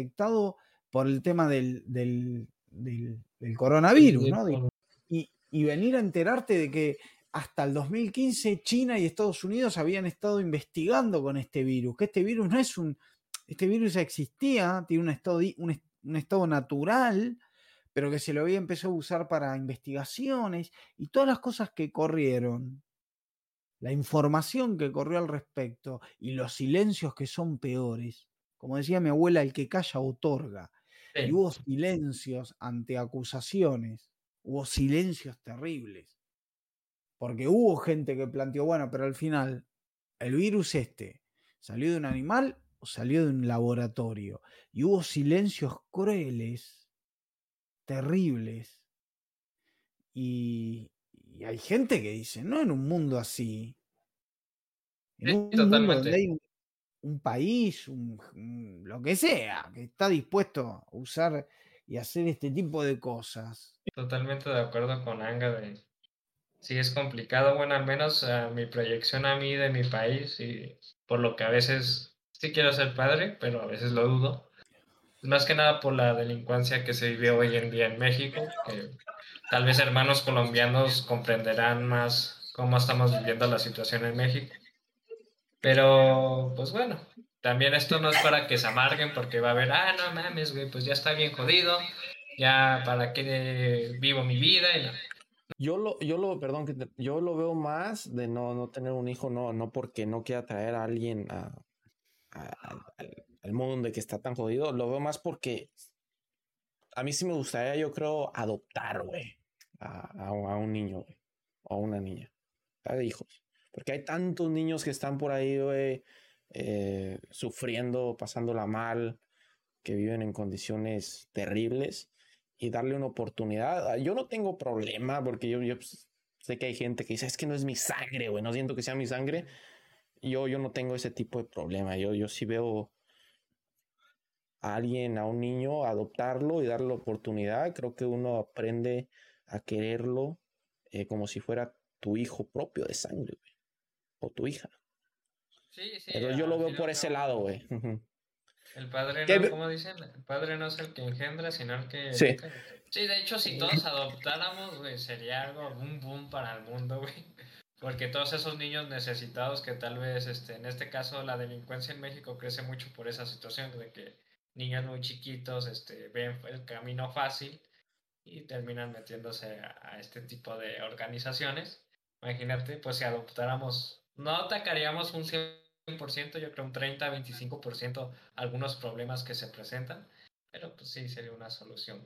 afectado por el tema del, del, coronavirus, ¿no? y, y venir a enterarte de que hasta el 2015 China y Estados Unidos habían estado investigando con este virus, que este virus no es un, este virus ya existía, tiene un estado, un, estado natural, pero que se lo había empezado a usar para investigaciones y todas las cosas que corrieron, la información que corrió al respecto y los silencios que son peores. Como decía mi abuela, el que calla otorga. Y hubo silencios ante acusaciones, hubo silencios terribles. Porque hubo gente que planteó, bueno, pero al final, el virus este salió de un animal o salió de un laboratorio. Y hubo silencios crueles, terribles. Y, hay gente que dice, no en un mundo así. En un mundo donde hay un, país, lo que sea, que está dispuesto a usar y hacer este tipo de cosas. Totalmente de acuerdo con Anga de sí es complicado, bueno, al menos mi proyección a mí de mi país y por lo que a veces sí quiero ser padre, pero a veces lo dudo. Más que nada por la delincuencia que se vive hoy en día en México, que tal vez hermanos colombianos comprenderán más cómo estamos viviendo la situación en México. Pero, pues bueno, también esto no es para que se amarguen porque va a haber, ah, no mames, güey, pues ya está bien jodido, ya para qué vivo mi vida y yo lo, yo lo, perdón, que yo lo veo más de no, no tener un hijo, no, no porque no quiera traer a alguien a, al mundo de que está tan jodido, lo veo más porque a mí sí me gustaría, yo creo, adoptar, güey, a, a, un niño, güey, o a una niña, hijos. Porque hay tantos niños que están por ahí, güey, eh, sufriendo, pasándola mal, que viven en condiciones terribles y darle una oportunidad. Ah, yo no tengo problema porque yo, pues, sé que hay gente que dice, es que no es mi sangre, güey, no siento que sea mi sangre. Yo, yo no tengo ese tipo de problema. Yo, yo sí veo a alguien, a un niño, adoptarlo y darle la oportunidad. Creo que uno aprende a quererlo eh, como si fuera tu hijo propio de sangre. O tu hija. Sí, sí. Pero yo lo veo por ese lado, güey. El padre no, como dicen, el padre no es el que engendra, sino el que... Sí. Sí, de hecho, si todos adoptáramos, güey, sería algo, un boom para el mundo, güey. Porque todos esos niños necesitados que tal vez, este, en este caso, la delincuencia en México crece mucho por esa situación de que niños muy chiquitos este, ven el camino fácil y terminan metiéndose a, este tipo de organizaciones. Imagínate, pues si adoptáramos, no atacaríamos un yo creo un 30-25% algunos problemas que se presentan, pero pues sí sería una solución.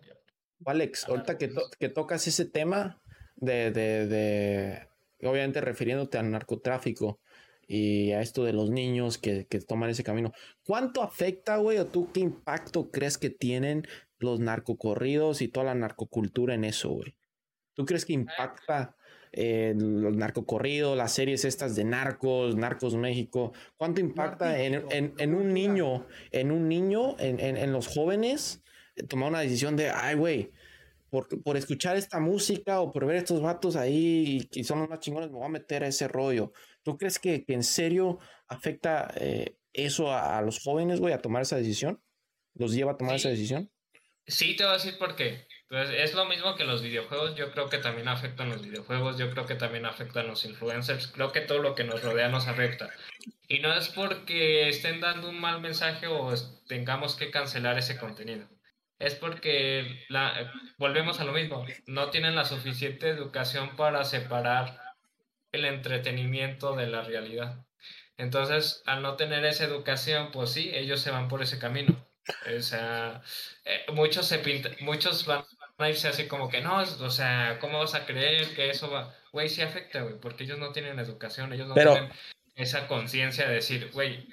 Alex, ahorita que, que, tocas ese tema de, de, de, obviamente refiriéndote al narcotráfico y a esto de los niños que, que toman ese camino, ¿cuánto afecta, güey, o tú qué impacto crees que tienen los narcocorridos y toda la narcocultura en eso, güey? ¿Tú crees que impacta eh, los narcocorridos, las series estas de narcos, Narcos México, ¿cuánto impacta en, en, un niño, en un niño, en, en los jóvenes, eh, tomar una decisión de, ay, güey, por, por, escuchar esta música o por ver estos vatos ahí y, son los más chingones, me voy a meter a ese rollo. ¿Tú crees que, en serio afecta eh, eso a, los jóvenes, güey, a tomar esa decisión? ¿Los lleva a tomar esa decisión? Sí, te voy a decir por qué. Entonces, es lo mismo que los videojuegos, yo creo que también afectan los videojuegos, yo creo que también afectan los influencers, creo que todo lo que nos rodea nos afecta. Y no es porque estén dando un mal mensaje o tengamos que cancelar ese contenido. Es porque volvemos a lo mismo, no tienen la suficiente educación para separar el entretenimiento de la realidad. Entonces, al no tener esa educación, pues sí, ellos se van por ese camino. O sea, eh, muchos, se muchos van a irse así como que no, o sea, ¿cómo vas a creer que eso va? Güey, sí afecta, güey, porque ellos no tienen educación, ellos no tienen esa conciencia de decir, güey,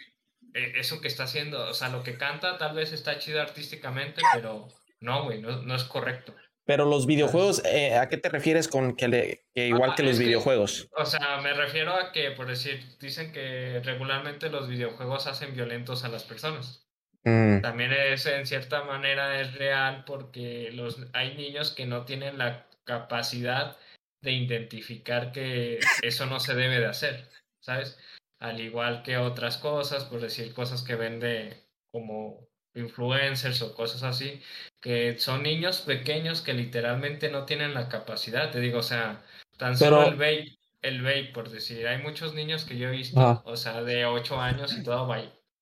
e, eso que está haciendo, o sea, lo que canta tal vez está chido artísticamente, pero no, güey, no, es correcto. Pero los videojuegos, eh, ¿a qué te refieres con que, le, igual que los videojuegos? o sea, me refiero a que, por decir, dicen que regularmente los videojuegos hacen violentos a las personas. Mm. También es en cierta manera es real porque los, hay niños que no tienen la capacidad de identificar que eso no se debe de hacer, ¿sabes? Al igual que otras cosas, por decir cosas que vende como influencers o cosas así, que son niños pequeños que literalmente no tienen la capacidad, te digo, o sea, tan solo el vape, el vape, por decir, hay muchos niños que yo he visto, o sea, de 8 años y todo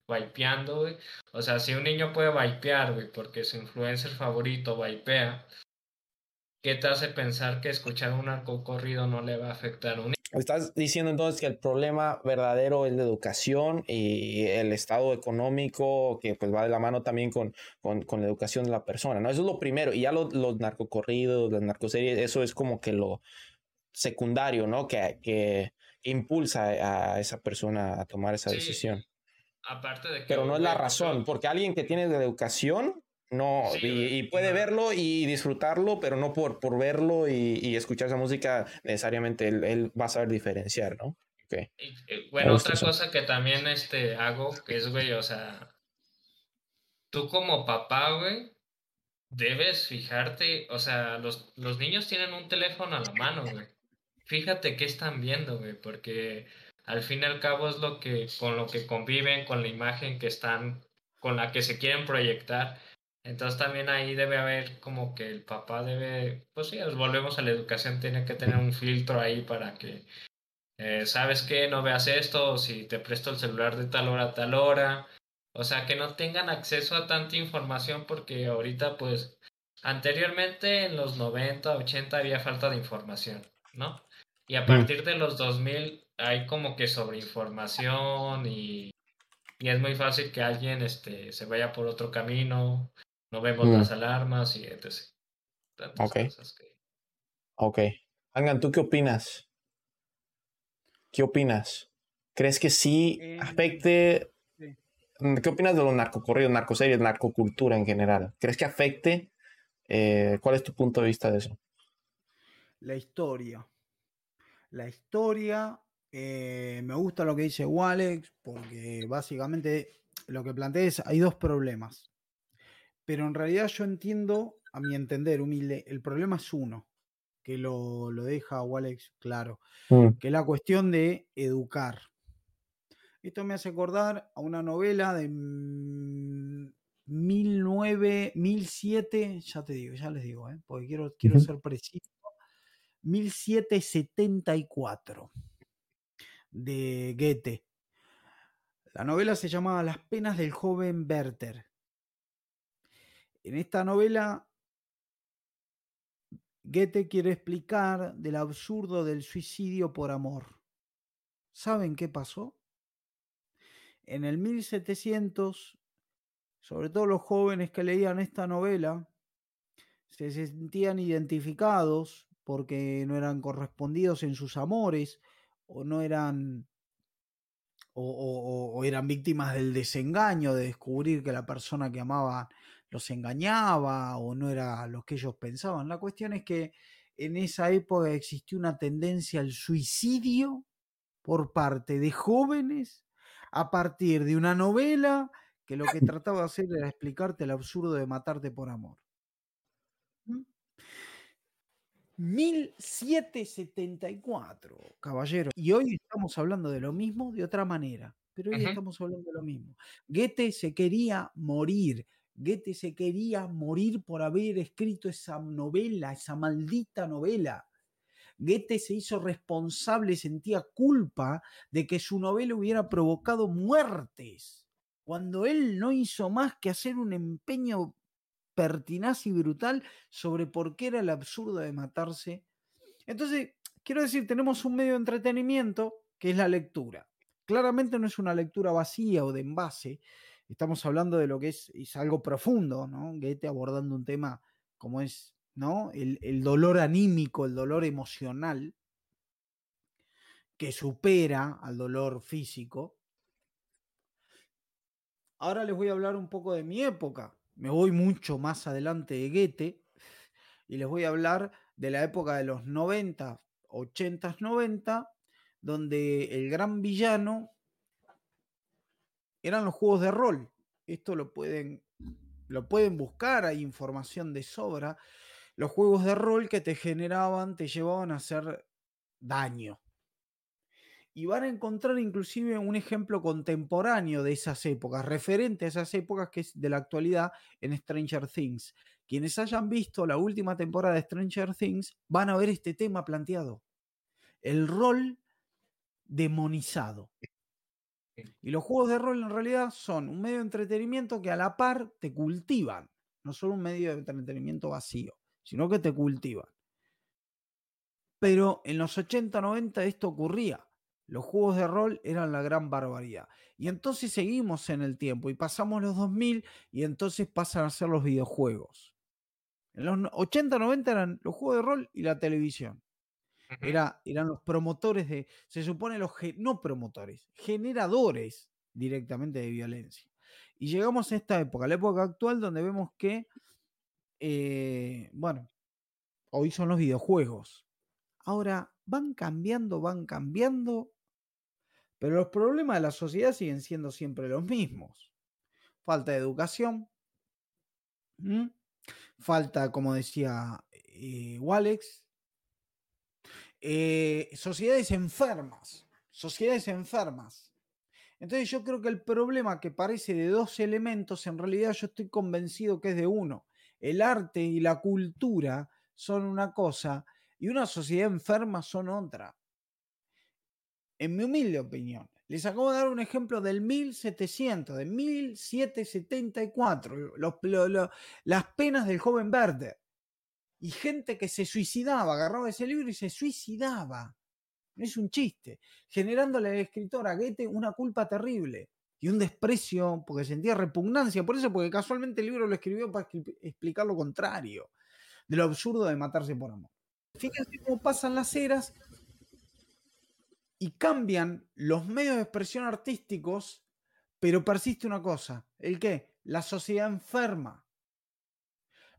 vapeando, güey. O sea, si un niño puede vapear, güey, porque su influencer favorito vapea, ¿qué te hace pensar que escuchar un arco corrido no le va a afectar a un niño? Estás diciendo entonces que el problema verdadero es la educación y el estado económico que pues va de la mano también con, con, la educación de la persona, ¿no? Eso es lo primero. Y ya los narcocorridos, las narcoseries, eso es como que lo secundario, ¿no? Que, que impulsa a esa persona a tomar esa decisión. Aparte de que, Pero no es la razón, porque alguien que tiene la educación no, y, puede verlo y disfrutarlo, pero no por, por verlo y, escuchar esa música, necesariamente él, va a saber diferenciar, ¿no? Okay. bueno, otra cosa que también este, hago, que es, güey, o sea, tú como papá, güey, debes fijarte, o sea, los, los niños tienen un teléfono a la mano, güey. Fíjate qué están viendo, güey, porque al fin y al cabo es lo que, con lo que conviven, con la imagen que están, con la que se quieren proyectar. Entonces también ahí debe haber como que el papá debe, pues sí, volvemos a la educación, tiene que tener un filtro ahí para que, eh, ¿sabes qué? No veas esto, o si te presto el celular de tal hora a tal hora. O sea, que no tengan acceso a tanta información porque ahorita pues anteriormente en los 90, 80 había falta de información, ¿no? Y a mm. partir de los 2000 hay como que sobreinformación y, y es muy fácil que alguien este, se vaya por otro camino no vemos mm. las alarmas y etc. ok. Ok. Angan, ¿tú qué opinas? ¿Qué opinas? ¿Crees que sí em, afecte? Mm, ¿Qué opinas de los narcocorridos, narcoseries, narcocultura en general? ¿Crees que afecte? Eh, ¿Cuál es tu punto de vista de eso? La historia. La historia, eh, me gusta lo que dice Walex, porque básicamente lo que plantea es, hay dos problemas pero en realidad yo entiendo, a mi entender, humilde, el problema es uno, que lo, deja Walex claro, mm. que es la cuestión de educar. Esto me hace acordar a una novela de 1009, 1007, ya te digo, ya les digo, ¿eh? porque quiero, quiero ser preciso, 1774 de Goethe. La novela se llamaba Las penas del joven Werther en esta novela, Goethe quiere explicar del absurdo del suicidio por amor. ¿Saben qué pasó? En el 1700, sobre todo los jóvenes que leían esta novela, se sentían identificados porque no eran correspondidos en sus amores o no eran o, eran víctimas del desengaño de descubrir que la persona que amaban los engañaba o no era lo que ellos pensaban. La cuestión es que en esa época existió una tendencia al suicidio por parte de jóvenes a partir de una novela que lo que trataba de hacer era explicarte el absurdo de matarte por amor. 1774, ¿Mm? caballero. Y hoy estamos hablando de lo mismo de otra manera, pero hoy estamos hablando de lo mismo. Goethe se quería morir, Goethe se quería morir por haber escrito esa novela, esa maldita novela. Goethe se hizo responsable, sentía culpa de que su novela hubiera provocado muertes, cuando él no hizo más que hacer un empeño pertinaz y brutal sobre por qué era el absurdo de matarse. Entonces, quiero decir, tenemos un medio de entretenimiento que es la lectura. Claramente no es una lectura vacía o de envase, estamos hablando de lo que es, es algo profundo, ¿no? Goethe abordando un tema como es, ¿no? El, el dolor anímico, el dolor emocional, que supera al dolor físico. Ahora les voy a hablar un poco de mi época. Me voy mucho más adelante de Goethe y les voy a hablar de la época de los 90, 80, 90, donde el gran villano eran los juegos de rol. Esto lo pueden, lo pueden buscar, hay información de sobra. Los juegos de rol que te generaban, te llevaban a hacer daño. Y van a encontrar inclusive un ejemplo contemporáneo de esas épocas, referente a esas épocas que es de la actualidad en Stranger Things. Quienes hayan visto la última temporada de Stranger Things van a ver este tema planteado. El rol demonizado. Y los juegos de rol en realidad son un medio de entretenimiento que a la par te cultivan. No solo un medio de entretenimiento vacío, sino que te cultivan. Pero en los 80, 90 esto ocurría. Los juegos de rol eran la gran barbaridad. Y entonces seguimos en el tiempo y pasamos los 2000 y entonces pasan a ser los videojuegos. En los 80, 90 eran los juegos de rol y la televisión. Era, eran los promotores de, se supone los, no promotores, generadores directamente de violencia. Y llegamos a esta época, la época actual, donde vemos que, eh, bueno, hoy son los videojuegos. Ahora, van cambiando, van cambiando, pero los problemas de la sociedad siguen siendo siempre los mismos. Falta de educación, falta, como decía eh, Walex, eh, sociedades enfermas, sociedades enfermas. Entonces yo creo que el problema que parece de dos elementos, en realidad yo estoy convencido que es de uno. El arte y la cultura son una cosa y una sociedad enferma son otra. En mi humilde opinión. Les acabo de dar un ejemplo del 1700, de 1774, las penas del joven verde. Y gente que se suicidaba, agarraba ese libro y se suicidaba. No es un chiste. Generándole al escritor a Goethe una culpa terrible y un desprecio porque sentía repugnancia. Por eso, porque casualmente el libro lo escribió para explicar lo contrario de lo absurdo de matarse por amor. Fíjense cómo pasan las eras y cambian los medios de expresión artísticos, pero persiste una cosa, ¿el qué? La sociedad enferma.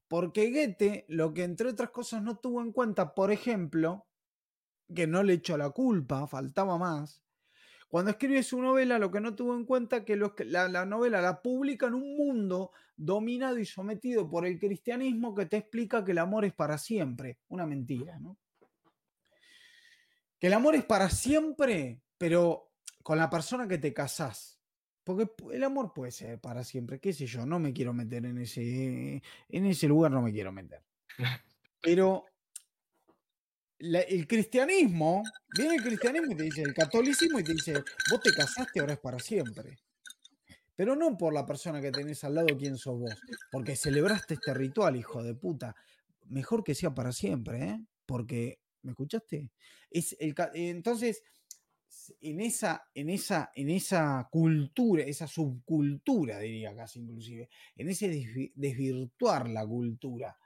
Porque Goethe, lo que entre otras cosas no tuvo en cuenta, por ejemplo, que no le echó la culpa, faltaba más, cuando escribe su novela, lo que no tuvo en cuenta que, que la, la, novela la publica en un mundo dominado y sometido por el cristianismo que te explica que el amor es para siempre. Una mentira, ¿no? Que el amor es para siempre, pero con la persona que te casás. Porque el amor puede ser para siempre, qué sé yo, no me quiero meter en ese, en ese lugar, no me quiero meter. Pero el cristianismo, viene el cristianismo y te dice, el catolicismo y te dice, vos te casaste, ahora es para siempre. Pero no por la persona que tenés al lado, quién sos vos, porque celebraste este ritual, hijo de puta. Mejor que sea para siempre, ¿eh? Porque ¿Me escuchaste? Es el, entonces, en esa, en, esa, en esa cultura, esa subcultura, diría casi inclusive, en ese desvirtuar la cultura,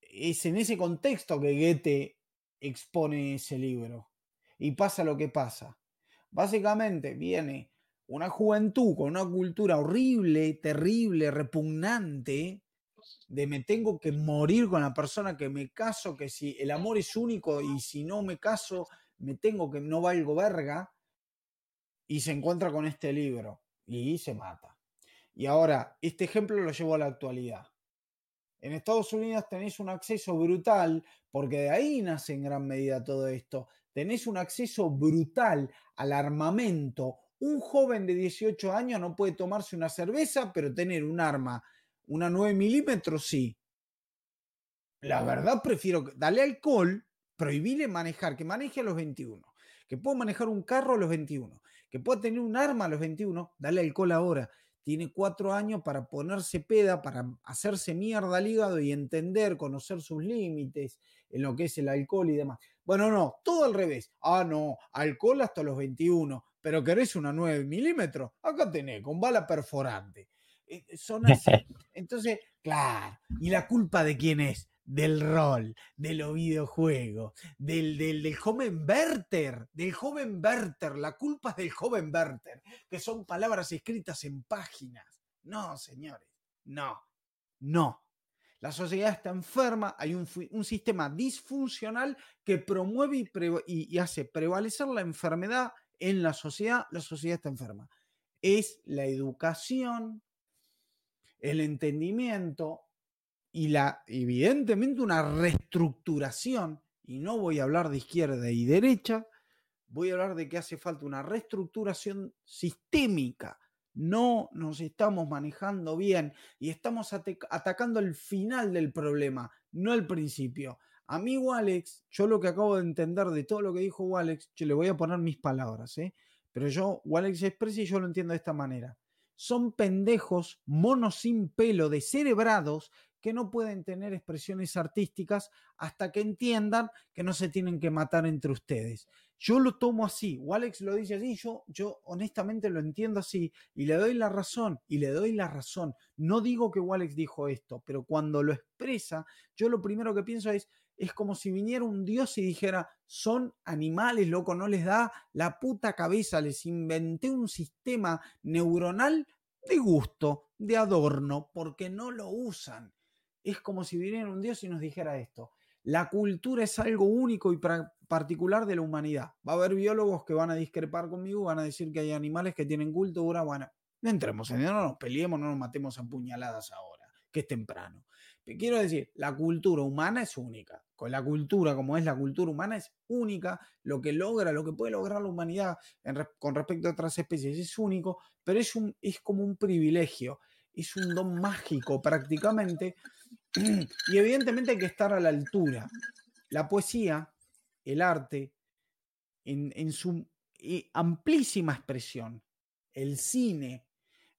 es en ese contexto que Goethe expone ese libro. Y pasa lo que pasa. Básicamente viene una juventud con una cultura horrible, terrible, repugnante, de me tengo que morir con la persona que me caso, que si el amor es único y si no me caso, me tengo que no valgo verga, y se encuentra con este libro y se mata. Y ahora, este ejemplo lo llevo a la actualidad. En Estados Unidos tenéis un acceso brutal, porque de ahí nace en gran medida todo esto. Tenéis un acceso brutal al armamento. Un joven de 18 años no puede tomarse una cerveza, pero tener un arma una 9 milímetros, sí. La verdad prefiero darle alcohol, prohibirle manejar, que maneje a los 21, que pueda manejar un carro a los 21, que pueda tener un arma a los 21, dale alcohol ahora. Tiene cuatro años para ponerse peda, para hacerse mierda al hígado y entender, conocer sus límites en lo que es el alcohol y demás. Bueno, no, todo al revés. Ah, no, alcohol hasta los 21, pero querés una 9 milímetros, acá tenés, con bala perforante. Eh, eh, son así. Entonces, claro, ¿y la culpa de quién es? Del rol, de los videojuegos, del, del, del joven Werther, del joven Werther, la culpa es del joven Werther, que son palabras escritas en páginas. No, señores, no, no. La sociedad está enferma, hay un, un sistema disfuncional que promueve y, y hace prevalecer la enfermedad en la sociedad, la sociedad está enferma. Es la educación, el entendimiento y la, evidentemente una reestructuración, y no voy a hablar de izquierda y derecha, voy a hablar de que hace falta una reestructuración sistémica. No nos estamos manejando bien y estamos atacando el final del problema, no el principio. A mí, Alex, yo lo que acabo de entender de todo lo que dijo Alex, yo le voy a poner mis palabras, ¿eh? pero yo, Alex Express, y yo lo entiendo de esta manera. Son pendejos, monos sin pelo, descerebrados, que no pueden tener expresiones artísticas hasta que entiendan que no se tienen que matar entre ustedes. Yo lo tomo así, Alex lo dice así, yo, yo honestamente lo entiendo así y le doy la razón, y le doy la razón. No digo que Alex dijo esto, pero cuando lo expresa, yo lo primero que pienso es, es como si viniera un dios y dijera, son animales, loco, no les da la puta cabeza, les inventé un sistema neuronal de gusto, de adorno, porque no lo usan es como si viniera un Dios y nos dijera esto. La cultura es algo único y particular de la humanidad. Va a haber biólogos que van a discrepar conmigo, van a decir que hay animales que tienen cultura. Bueno, no entremos en no nos peleemos, no nos matemos a puñaladas ahora, que es temprano. Quiero decir, la cultura humana es única. Con la cultura, como es la cultura humana, es única. Lo que logra, lo que puede lograr la humanidad con respecto a otras especies es único, pero es, un, es como un privilegio, es un don mágico prácticamente y evidentemente hay que estar a la altura. La poesía, el arte, en, su eh, amplísima expresión, el cine,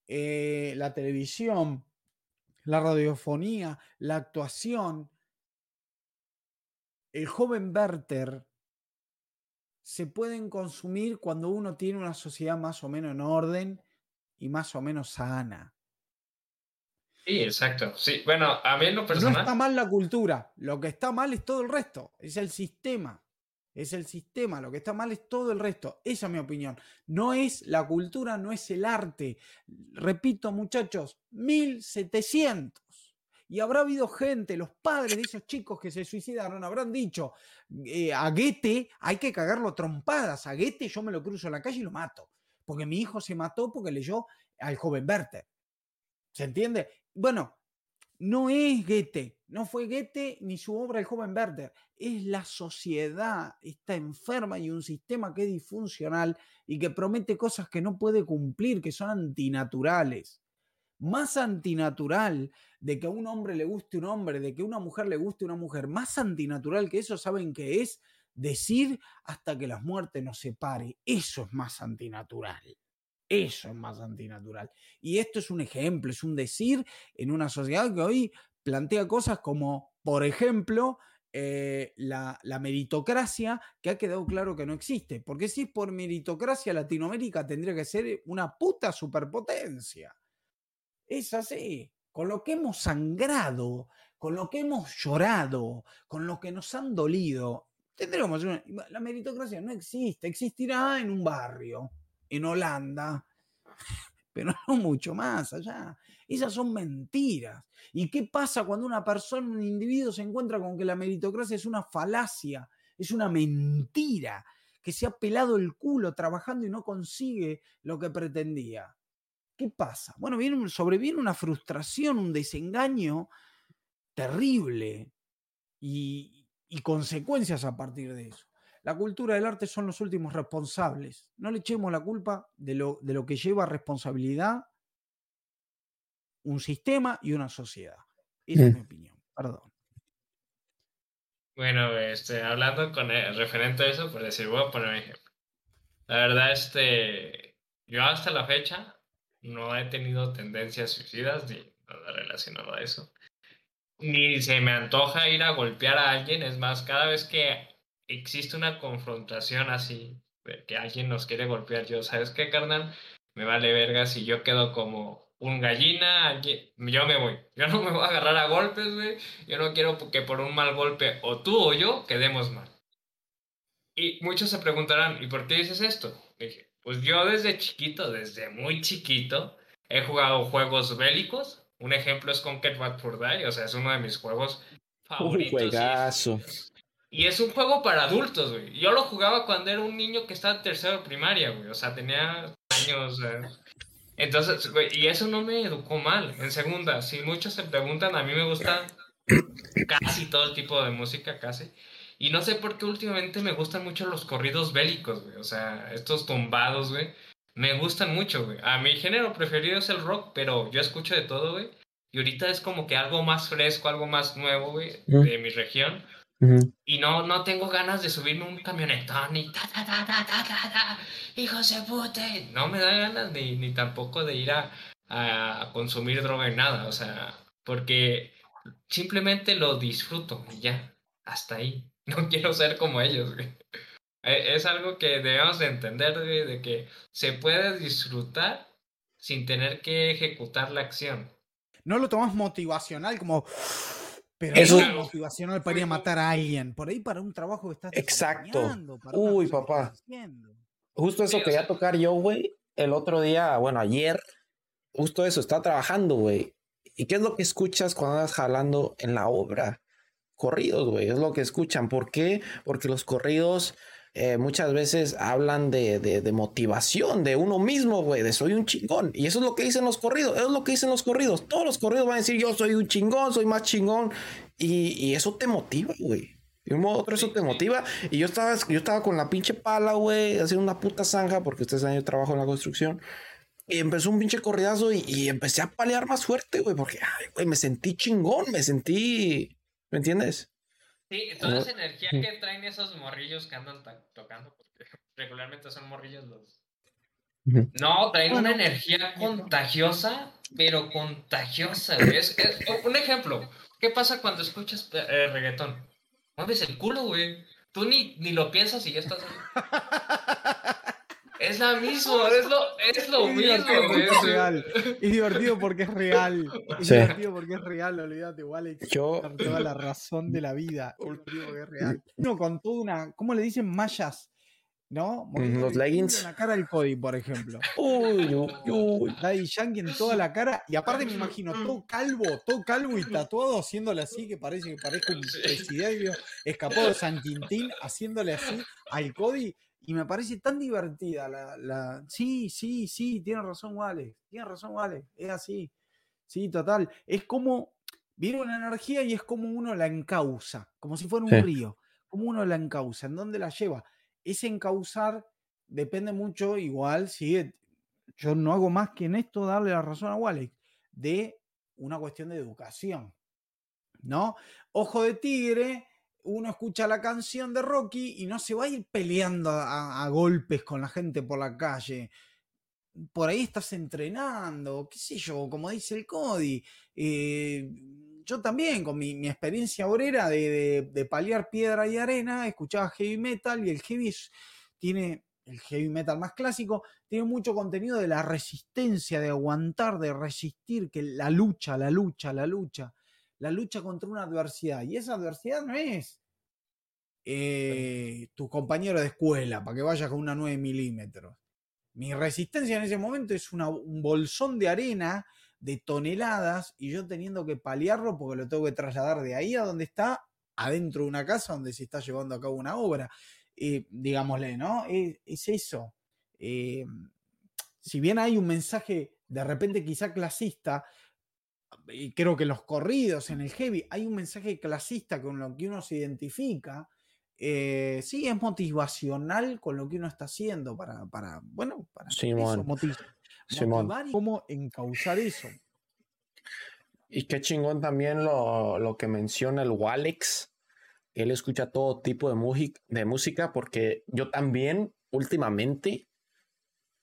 eh, la televisión, la radiofonía, la actuación, el joven Werther, se pueden consumir cuando uno tiene una sociedad más o menos en orden y más o menos sana. Sí, exacto. Sí, bueno, a mí en lo personal. No está mal la cultura, lo que está mal es todo el resto, es el sistema. Es el sistema, lo que está mal es todo el resto. Esa es mi opinión. No es la cultura, no es el arte. Repito, muchachos, 1700. Y habrá habido gente, los padres de esos chicos que se suicidaron habrán dicho, eh, a Goethe hay que cagarlo trompadas, a Goethe yo me lo cruzo en la calle y lo mato, porque mi hijo se mató porque leyó al joven Werther. ¿Se entiende? bueno, no es Goethe, no fue Goethe ni su obra El joven Werther, es la sociedad, está enferma y un sistema que es disfuncional y que promete cosas que no puede cumplir, que son antinaturales. Más antinatural de que a un hombre le guste un hombre, de que a una mujer le guste una mujer, más antinatural que eso, ¿saben qué es? Decir hasta que la muerte nos separe. Eso es más antinatural. Eso es más antinatural. Y esto es un ejemplo, es un decir en una sociedad que hoy plantea cosas como, por ejemplo, eh, la, meritocracia, que ha quedado claro que no existe. Porque si es por meritocracia, Latinoamérica tendría que ser una puta superpotencia. Es así. Con lo que hemos sangrado, con lo que hemos llorado, con lo que nos han dolido, tendremos una... La meritocracia no existe, existirá en un barrio en Holanda, pero no mucho más allá. Esas son mentiras. ¿Y qué pasa cuando una persona, un individuo se encuentra con que la meritocracia es una falacia, es una mentira, que se ha pelado el culo trabajando y no consigue lo que pretendía? ¿Qué pasa? Bueno, viene, sobreviene una frustración, un desengaño terrible y consecuencias a partir de eso. La cultura del arte son los últimos responsables. No le echemos la culpa de lo, de lo que lleva responsabilidad un sistema y una sociedad. Esa es mi opinión. Perdón. Bueno, este, hablando con el, referente a eso, por decir, voy a poner un ejemplo. La verdad, este, yo hasta la fecha no he tenido tendencias suicidas ni nada relacionado a eso. Ni se me antoja ir a golpear a alguien. Es más, cada vez que existe una confrontación así, que alguien nos quiere golpear, yo, ¿sabes qué, carnal? Me vale verga si yo quedo como un gallina, yo me voy. Yo no me voy a agarrar a golpes, güey. Yo no quiero que por un mal golpe o tú o yo quedemos mal. Y muchos se preguntarán, ¿y por qué dices esto? Dije, pues yo desde chiquito, desde muy chiquito, he jugado juegos bélicos. Un ejemplo es Conquer Bad for Die, o sea, es uno de mis juegos favoritos. Un juegazo. Y es un juego para adultos, güey. Yo lo jugaba cuando era un niño que estaba en tercero de primaria, güey. O sea, tenía años. Entonces, güey, y eso no me educó mal. En segunda, si muchos se preguntan, a mí me gusta casi todo el tipo de música, casi. Y no sé por qué últimamente me gustan mucho los corridos bélicos, güey. O sea, estos tumbados, güey. Me gustan mucho, güey. A mi género preferido es el rock, pero yo escucho de todo, güey. Y ahorita es como que algo más fresco, algo más nuevo, güey, de mi región. Y no, no tengo ganas de subirme un camionetón y ta, ta, ta, ta, ta, ta, ta, hijos de puta. No me da ganas ni, ni tampoco de ir a, a consumir droga y nada. O sea, porque simplemente lo disfruto y ya, hasta ahí. No quiero ser como ellos, güey. E, es algo que debemos de entender, güey, de que se puede disfrutar sin tener que ejecutar la acción. No lo tomas motivacional como pero eso es motivacional para ir a matar a alguien. Por ahí para un trabajo que estás Exacto. Uy, papá. Justo eso quería tocar yo, güey. El otro día, bueno, ayer, justo eso, estaba trabajando, güey. ¿Y qué es lo que escuchas cuando andas jalando en la obra? Corridos, güey, es lo que escuchan. ¿Por qué? Porque los corridos eh, muchas veces hablan de, de, motivación, de uno mismo, güey, de soy un chingón. Y eso es lo que dicen los corridos, eso es lo que dicen los corridos. Todos los corridos van a decir yo soy un chingón, soy más chingón. Y, y eso te motiva, güey. De un modo u otro eso te motiva. Y yo estaba, yo estaba con la pinche pala, güey, haciendo una puta zanja, porque ustedes saben, yo trabajo en la construcción. Y empezó un pinche corridazo y, y empecé a palear más fuerte, güey, porque, ay, güey, me sentí chingón, me sentí, ¿me entiendes? Sí, toda esa energía que traen esos morrillos que andan tocando, porque regularmente son morrillos los. No, traen una energía contagiosa, pero contagiosa. Es, un ejemplo, ¿qué pasa cuando escuchas eh, reggaetón? Mueves el culo, güey. Tú ni, ni lo piensas y ya estás. Es la misma, es lo, es lo mismo. Es real. Es divertido porque es real. Es divertido porque es real, olvídate, igual. Yo... Toda la razón de la vida. Es real. Uno con toda una, ¿cómo le dicen? Mallas. ¿No? Los leggings. En la cara del Cody, por ejemplo. Uy, uy, uy. Daddy Yankee en toda la cara. Y aparte me imagino todo calvo, todo calvo y tatuado, haciéndole así, que parece que parezca un presidio escapado de San Quintín, haciéndole así al Cody y me parece tan divertida la, la... Sí, sí, sí, tiene razón Wale, tiene razón Wale, es así. Sí, total. Es como, viene una energía y es como uno la encausa, como si fuera un río, como uno la encausa, ¿en dónde la lleva? Ese encauzar depende mucho, igual, si yo no hago más que en esto darle la razón a Wale, de una cuestión de educación, ¿no? Ojo de tigre uno escucha la canción de Rocky y no se va a ir peleando a, golpes con la gente por la calle. Por ahí estás entrenando, qué sé yo, como dice el Cody. Eh, yo también, con mi, experiencia obrera de, de, paliar piedra y arena, escuchaba heavy metal y el heavy tiene, el heavy metal más clásico, tiene mucho contenido de la resistencia, de aguantar, de resistir, que la lucha, la lucha, la lucha la lucha contra una adversidad. Y esa adversidad no es eh, tu compañero de escuela para que vayas con una 9 milímetros. Mi resistencia en ese momento es un bolsón de arena de toneladas y yo teniendo que paliarlo porque lo tengo que trasladar de ahí a donde está, adentro de una casa donde se está llevando a cabo una obra. Eh, digámosle, ¿no? Es, eso. Eh, si bien hay un mensaje de repente quizá clasista, y creo que los corridos, en el heavy, hay un mensaje clasista con lo que uno se identifica. Eh, sí, es motivacional con lo que uno está haciendo para, para bueno, para Simón. motivar y cómo encauzar eso. Y qué chingón también lo, lo que menciona el Walex. Él escucha todo tipo de, de música porque yo también últimamente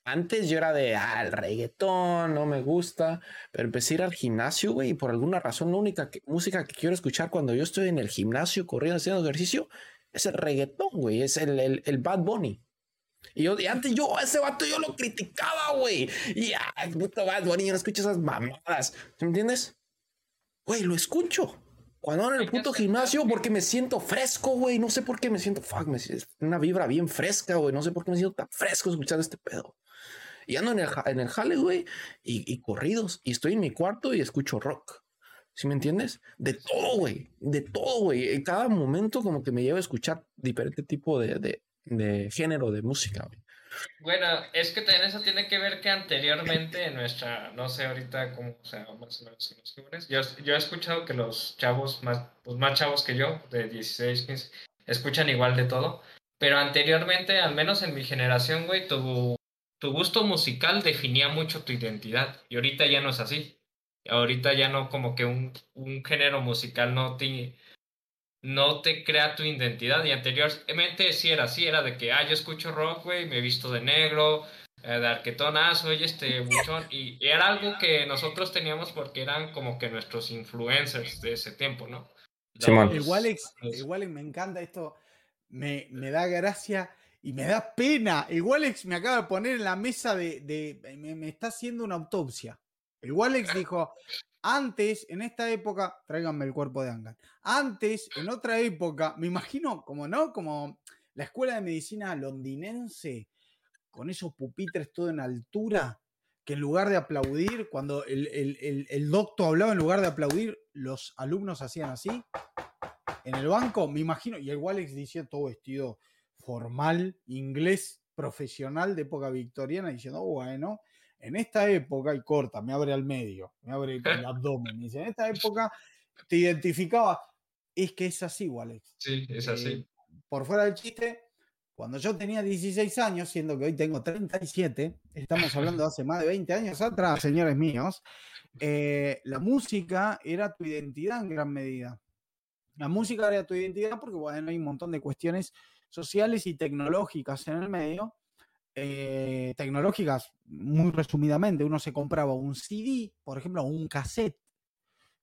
antes yo era de, ah, el reggaetón, no me gusta, pero empecé a ir al gimnasio, güey, y por alguna razón la única música que quiero escuchar cuando yo estoy en el gimnasio corriendo, haciendo ejercicio, es el reggaetón, güey, es el, el, Bad Bunny. Y yo, antes yo, ese vato yo lo criticaba, güey. Y, ah, puto Bad Bunny, yo no escucho esas mamadas. ¿Me entiendes? Güey, lo escucho. Cuando ando en el puto gimnasio, porque me siento fresco, güey. No sé por qué me siento, fuck, me siento una vibra bien fresca, güey. No sé por qué me siento tan fresco escuchando este pedo. Y ando en el, en el jale, güey, y, corridos. Y estoy en mi cuarto y escucho rock. ¿Sí me entiendes? De todo, güey. De todo, güey. En cada momento como que me lleva a escuchar diferente tipo de, de, género de música, güey. Bueno, es que también eso tiene que ver que anteriormente en nuestra, no sé ahorita cómo o sea más o menos los yo, yo he escuchado que los chavos más, pues más chavos que yo, de 16, 15, escuchan igual de todo. Pero anteriormente, al menos en mi generación, güey, tu, tu gusto musical definía mucho tu identidad. Y ahorita ya no es así. Ahorita ya no como que un, un género musical no te, no te crea tu identidad. Y anteriormente sí era así, era de que, ah, yo escucho rock, güey, me he visto de negro, eh, de arquetón, ah, soy este buchón. Y era algo que nosotros teníamos porque eran como que nuestros influencers de ese tiempo, ¿no? igual, igual me encanta esto me, da gracia y me da pena. El Walex me acaba de poner en la mesa de. me, está haciendo una autopsia. El Walex dijo: antes, en esta época, tráiganme el cuerpo de Angan. Antes, en otra época, me imagino, como no, como la escuela de medicina londinense, con esos pupitres todo en altura, que en lugar de aplaudir, cuando el, el, doctor hablaba, en lugar de aplaudir, los alumnos hacían así en el banco, me imagino, y el Walex decía todo vestido formal, inglés, profesional de época victoriana, diciendo, bueno, en esta época, y corta, me abre al medio, me abre el abdomen, dice, en esta época te identificaba, es que es así, Walex. Sí, es así. Eh, por fuera del chiste, cuando yo tenía 16 años, siendo que hoy tengo 37, estamos hablando de hace más de 20 años atrás, señores míos, eh, la música era tu identidad en gran medida. La música era tu identidad porque, bueno, hay un montón de cuestiones sociales y tecnológicas en el medio. Eh, tecnológicas, muy resumidamente, uno se compraba un CD, por ejemplo, un cassette,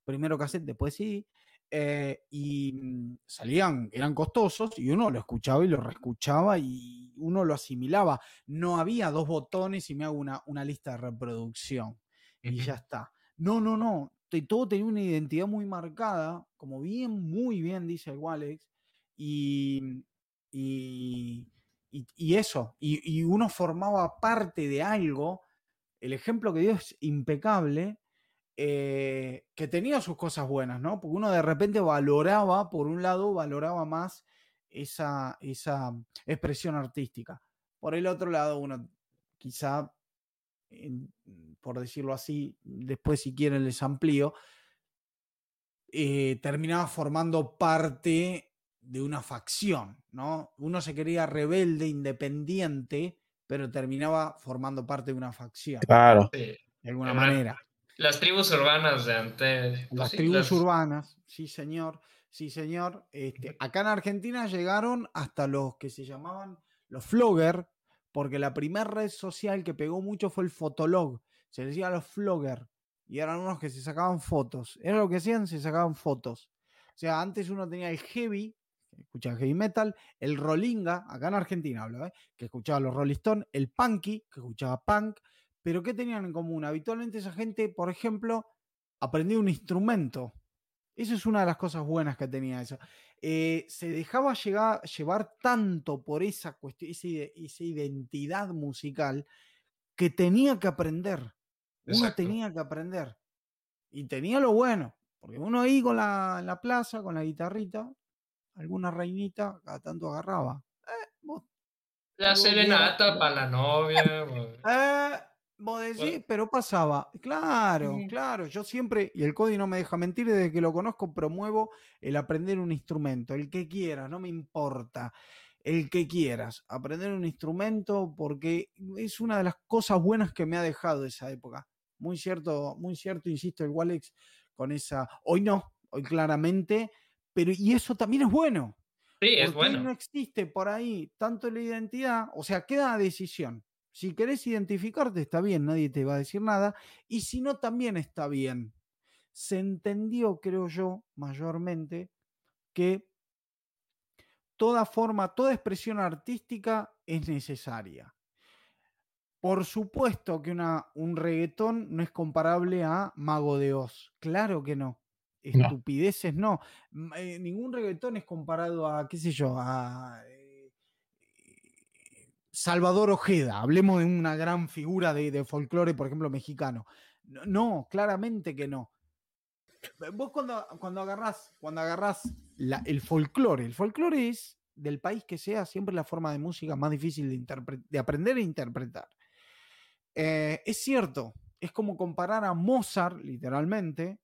primero cassette, después CD, eh, y mm, salían, eran costosos y uno lo escuchaba y lo reescuchaba y uno lo asimilaba. No había dos botones y me hago una, una lista de reproducción y ya está. No, no, no todo tenía una identidad muy marcada, como bien, muy bien dice el Walex, y, y, eso, y, uno formaba parte de algo, el ejemplo que dio es impecable, eh, que tenía sus cosas buenas, ¿no? Porque uno de repente valoraba, por un lado, valoraba más esa, esa expresión artística. Por el otro lado, uno quizá por decirlo así, después si quieren les amplío, eh, terminaba formando parte de una facción, ¿no? Uno se quería rebelde, independiente, pero terminaba formando parte de una facción. Claro. De alguna manera. Las tribus urbanas de antes. Pues las tribus urbanas, sí señor, sí señor. Este, acá en Argentina llegaron hasta los que se llamaban los flogger, porque la primera red social que pegó mucho fue el Fotolog. Se decía los flogger. Y eran unos que se sacaban fotos. Era lo que hacían, se sacaban fotos. O sea, antes uno tenía el heavy, escuchaba heavy metal, el rollinga, acá en Argentina hablo, ¿eh? que escuchaba los Rolling Stones, el punky, que escuchaba punk. Pero ¿qué tenían en común? Habitualmente esa gente, por ejemplo, aprendía un instrumento. Eso es una de las cosas buenas que tenía eso. Eh, se dejaba llegar, llevar tanto por esa cuestión, esa, identidad musical, que tenía que aprender. Uno tenía que aprender. Y tenía lo bueno, porque uno ahí con la, en la plaza, con la guitarrita, alguna reinita, cada tanto agarraba. Eh, la serenata para la novia. Eh, Vos decís, pero pasaba. Claro, claro. Yo siempre, y el Cody no me deja mentir, desde que lo conozco, promuevo el aprender un instrumento, el que quieras, no me importa. El que quieras, aprender un instrumento, porque es una de las cosas buenas que me ha dejado esa época. Muy cierto, muy cierto, insisto, el Walex con esa. Hoy no, hoy claramente, pero y eso también es bueno. Sí, es bueno. no existe por ahí tanto la identidad, o sea, queda a decisión si querés identificarte, está bien, nadie te va a decir nada. Y si no, también está bien. Se entendió, creo yo, mayormente, que toda forma, toda expresión artística es necesaria. Por supuesto que una, un reggaetón no es comparable a Mago de Oz. Claro que no. Estupideces no. Eh, ningún reggaetón es comparado a, qué sé yo, a Salvador Ojeda, hablemos de una gran figura de, folclore, por ejemplo, mexicano. No, claramente que no. Vos cuando, cuando agarrás, cuando agarrás el folclore, el folclore es del país que sea siempre la forma de música más difícil de, de aprender e interpretar. Eh, es cierto, es como comparar a Mozart, literalmente,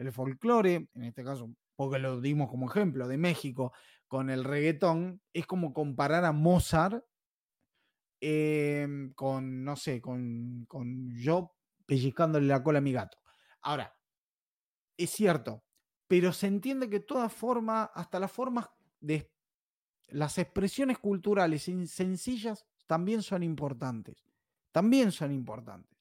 el folclore, en este caso, porque lo dimos como ejemplo, de México, con el reggaetón, es como comparar a Mozart em, con, no sé, con, yo pellizcándole la cola a mi gato. Ahora, es cierto, pero se entiende que toda forma, hasta las formas de las expresiones culturales sencillas también son importantes. También son importantes.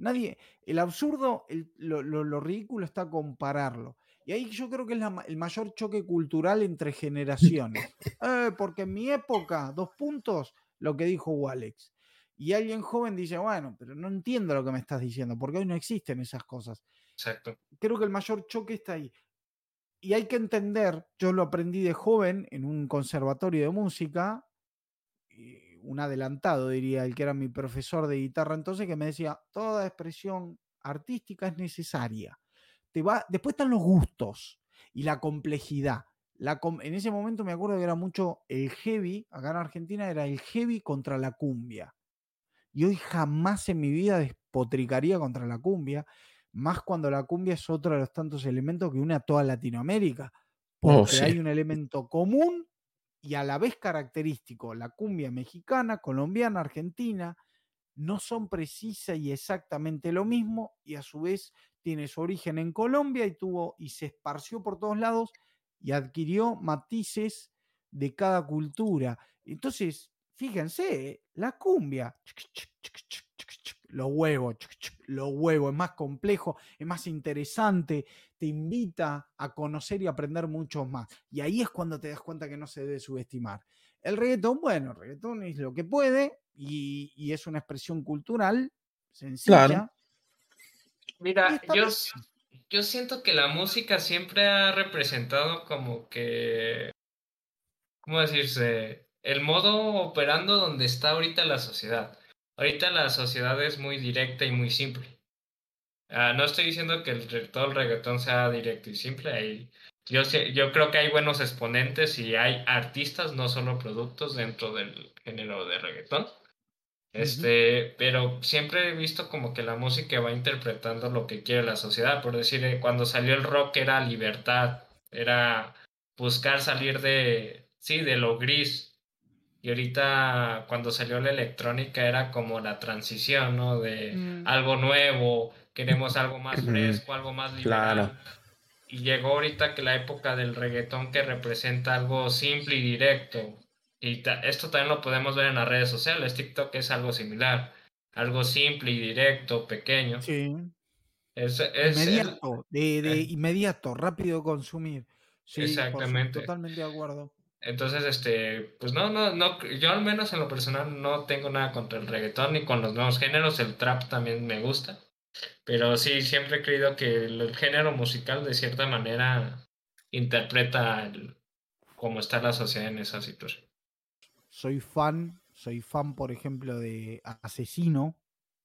Nadie, el absurdo, lo, ridículo está compararlo. Y ahí yo creo que es el mayor choque cultural entre generaciones. Eh, porque en mi época, dos puntos, lo que dijo Walex. Y alguien joven dice, bueno, pero no entiendo lo que me estás diciendo, porque hoy no existen esas cosas. Exacto. Creo que el mayor choque está ahí. Y hay que entender, yo lo aprendí de joven en un conservatorio de música, un adelantado diría, el que era mi profesor de guitarra entonces, que me decía, toda expresión artística es necesaria. Te va, después están los gustos y la complejidad. La, en ese momento me acuerdo que era mucho el heavy, acá en Argentina era el heavy contra la cumbia. Y hoy jamás en mi vida despotricaría contra la cumbia más cuando la cumbia es otro de los tantos elementos que une a toda Latinoamérica, oh, porque hay un elemento común y a la vez característico. La cumbia mexicana, colombiana, argentina, no son precisas y exactamente lo mismo y a su vez tiene su origen en Colombia y tuvo y se esparció por todos lados y adquirió matices de cada cultura. Entonces, fíjense, la cumbia los huevos, los huevos, es más complejo, es más interesante, te invita a conocer y aprender mucho más. Y ahí es cuando te das cuenta que no se debe subestimar. El reggaetón, bueno, el reggaetón es lo que puede y, es una expresión cultural sencilla. Mira, yo, yo siento que la música siempre ha representado como que, ¿cómo decirse? El modo operando donde está ahorita la sociedad. Ahorita la sociedad es muy directa y muy simple. Ah, no estoy diciendo que el, todo el reggaetón sea directo y simple. yo, yo creo que hay buenos exponentes y hay artistas, no solo productos dentro del género de reggaetón. Este, pero siempre he visto como que la música va interpretando lo que quiere la sociedad. Por decir, eh, cuando salió el rock era libertad, era buscar salir de, sí, de lo gris, y ahorita cuando salió la electrónica era como la transición, ¿no? De mm. algo nuevo, queremos algo más fresco, algo más liberal. Y llegó ahorita que la época del reggaetón que representa algo simple y directo. Y esto también lo podemos ver en las redes sociales. TikTok es algo similar. Algo simple y directo, pequeño. Sí. Es, inmediato, de, de inmediato, rápido consumir. Sí, Exactamente. totalmente de acuerdo. Entonces, este, pues no, no, no, yo al menos en lo personal no tengo nada contra el reggaetón ni con los nuevos géneros, el trap también me gusta, pero sí, siempre he creído que el, género musical de cierta manera interpreta cómo está la sociedad en esa situación. Soy fan, soy fan, por ejemplo, de Asesino,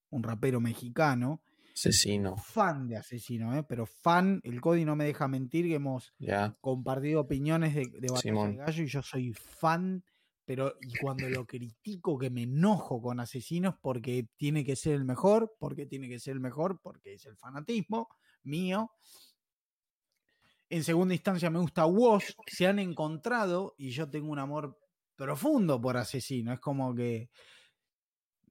un rapero mexicano, Asesino. Fan de Asesino, ¿eh? pero fan, el Cody no me deja mentir que hemos compartido opiniones de, de Batalla de Gallo y yo soy fan, pero y cuando lo critico que me enojo con Asesinos porque tiene que ser el mejor, porque tiene que ser el mejor, porque es el fanatismo mío. En segunda instancia me gusta Wash, se han encontrado y yo tengo un amor profundo por Asesino, es como que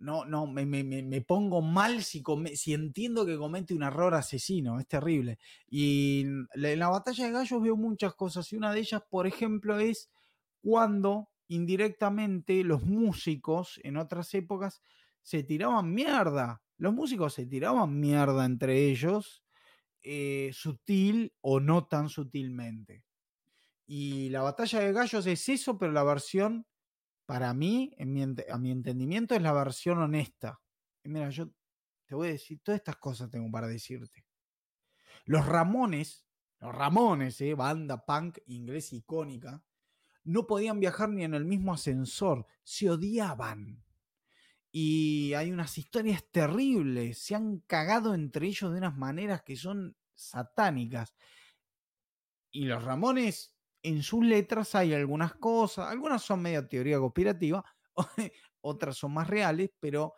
no, no, me, me, me pongo mal si, si entiendo que comete un error asesino, es terrible. Y en la batalla de gallos veo muchas cosas y una de ellas, por ejemplo, es cuando indirectamente los músicos en otras épocas se tiraban mierda. Los músicos se tiraban mierda entre ellos, eh, sutil o no tan sutilmente. Y la batalla de gallos es eso, pero la versión para mí, a mi entendimiento, es la versión honesta. mira, yo te voy a decir, todas estas cosas tengo para decirte. Los Ramones, los Ramones, eh, banda punk inglés icónica, no podían viajar ni en el mismo ascensor, se odiaban. Y hay unas historias terribles, se han cagado entre ellos de unas maneras que son satánicas. Y los Ramones en sus letras hay algunas cosas, algunas son medio teoría conspirativa, otras son más reales, pero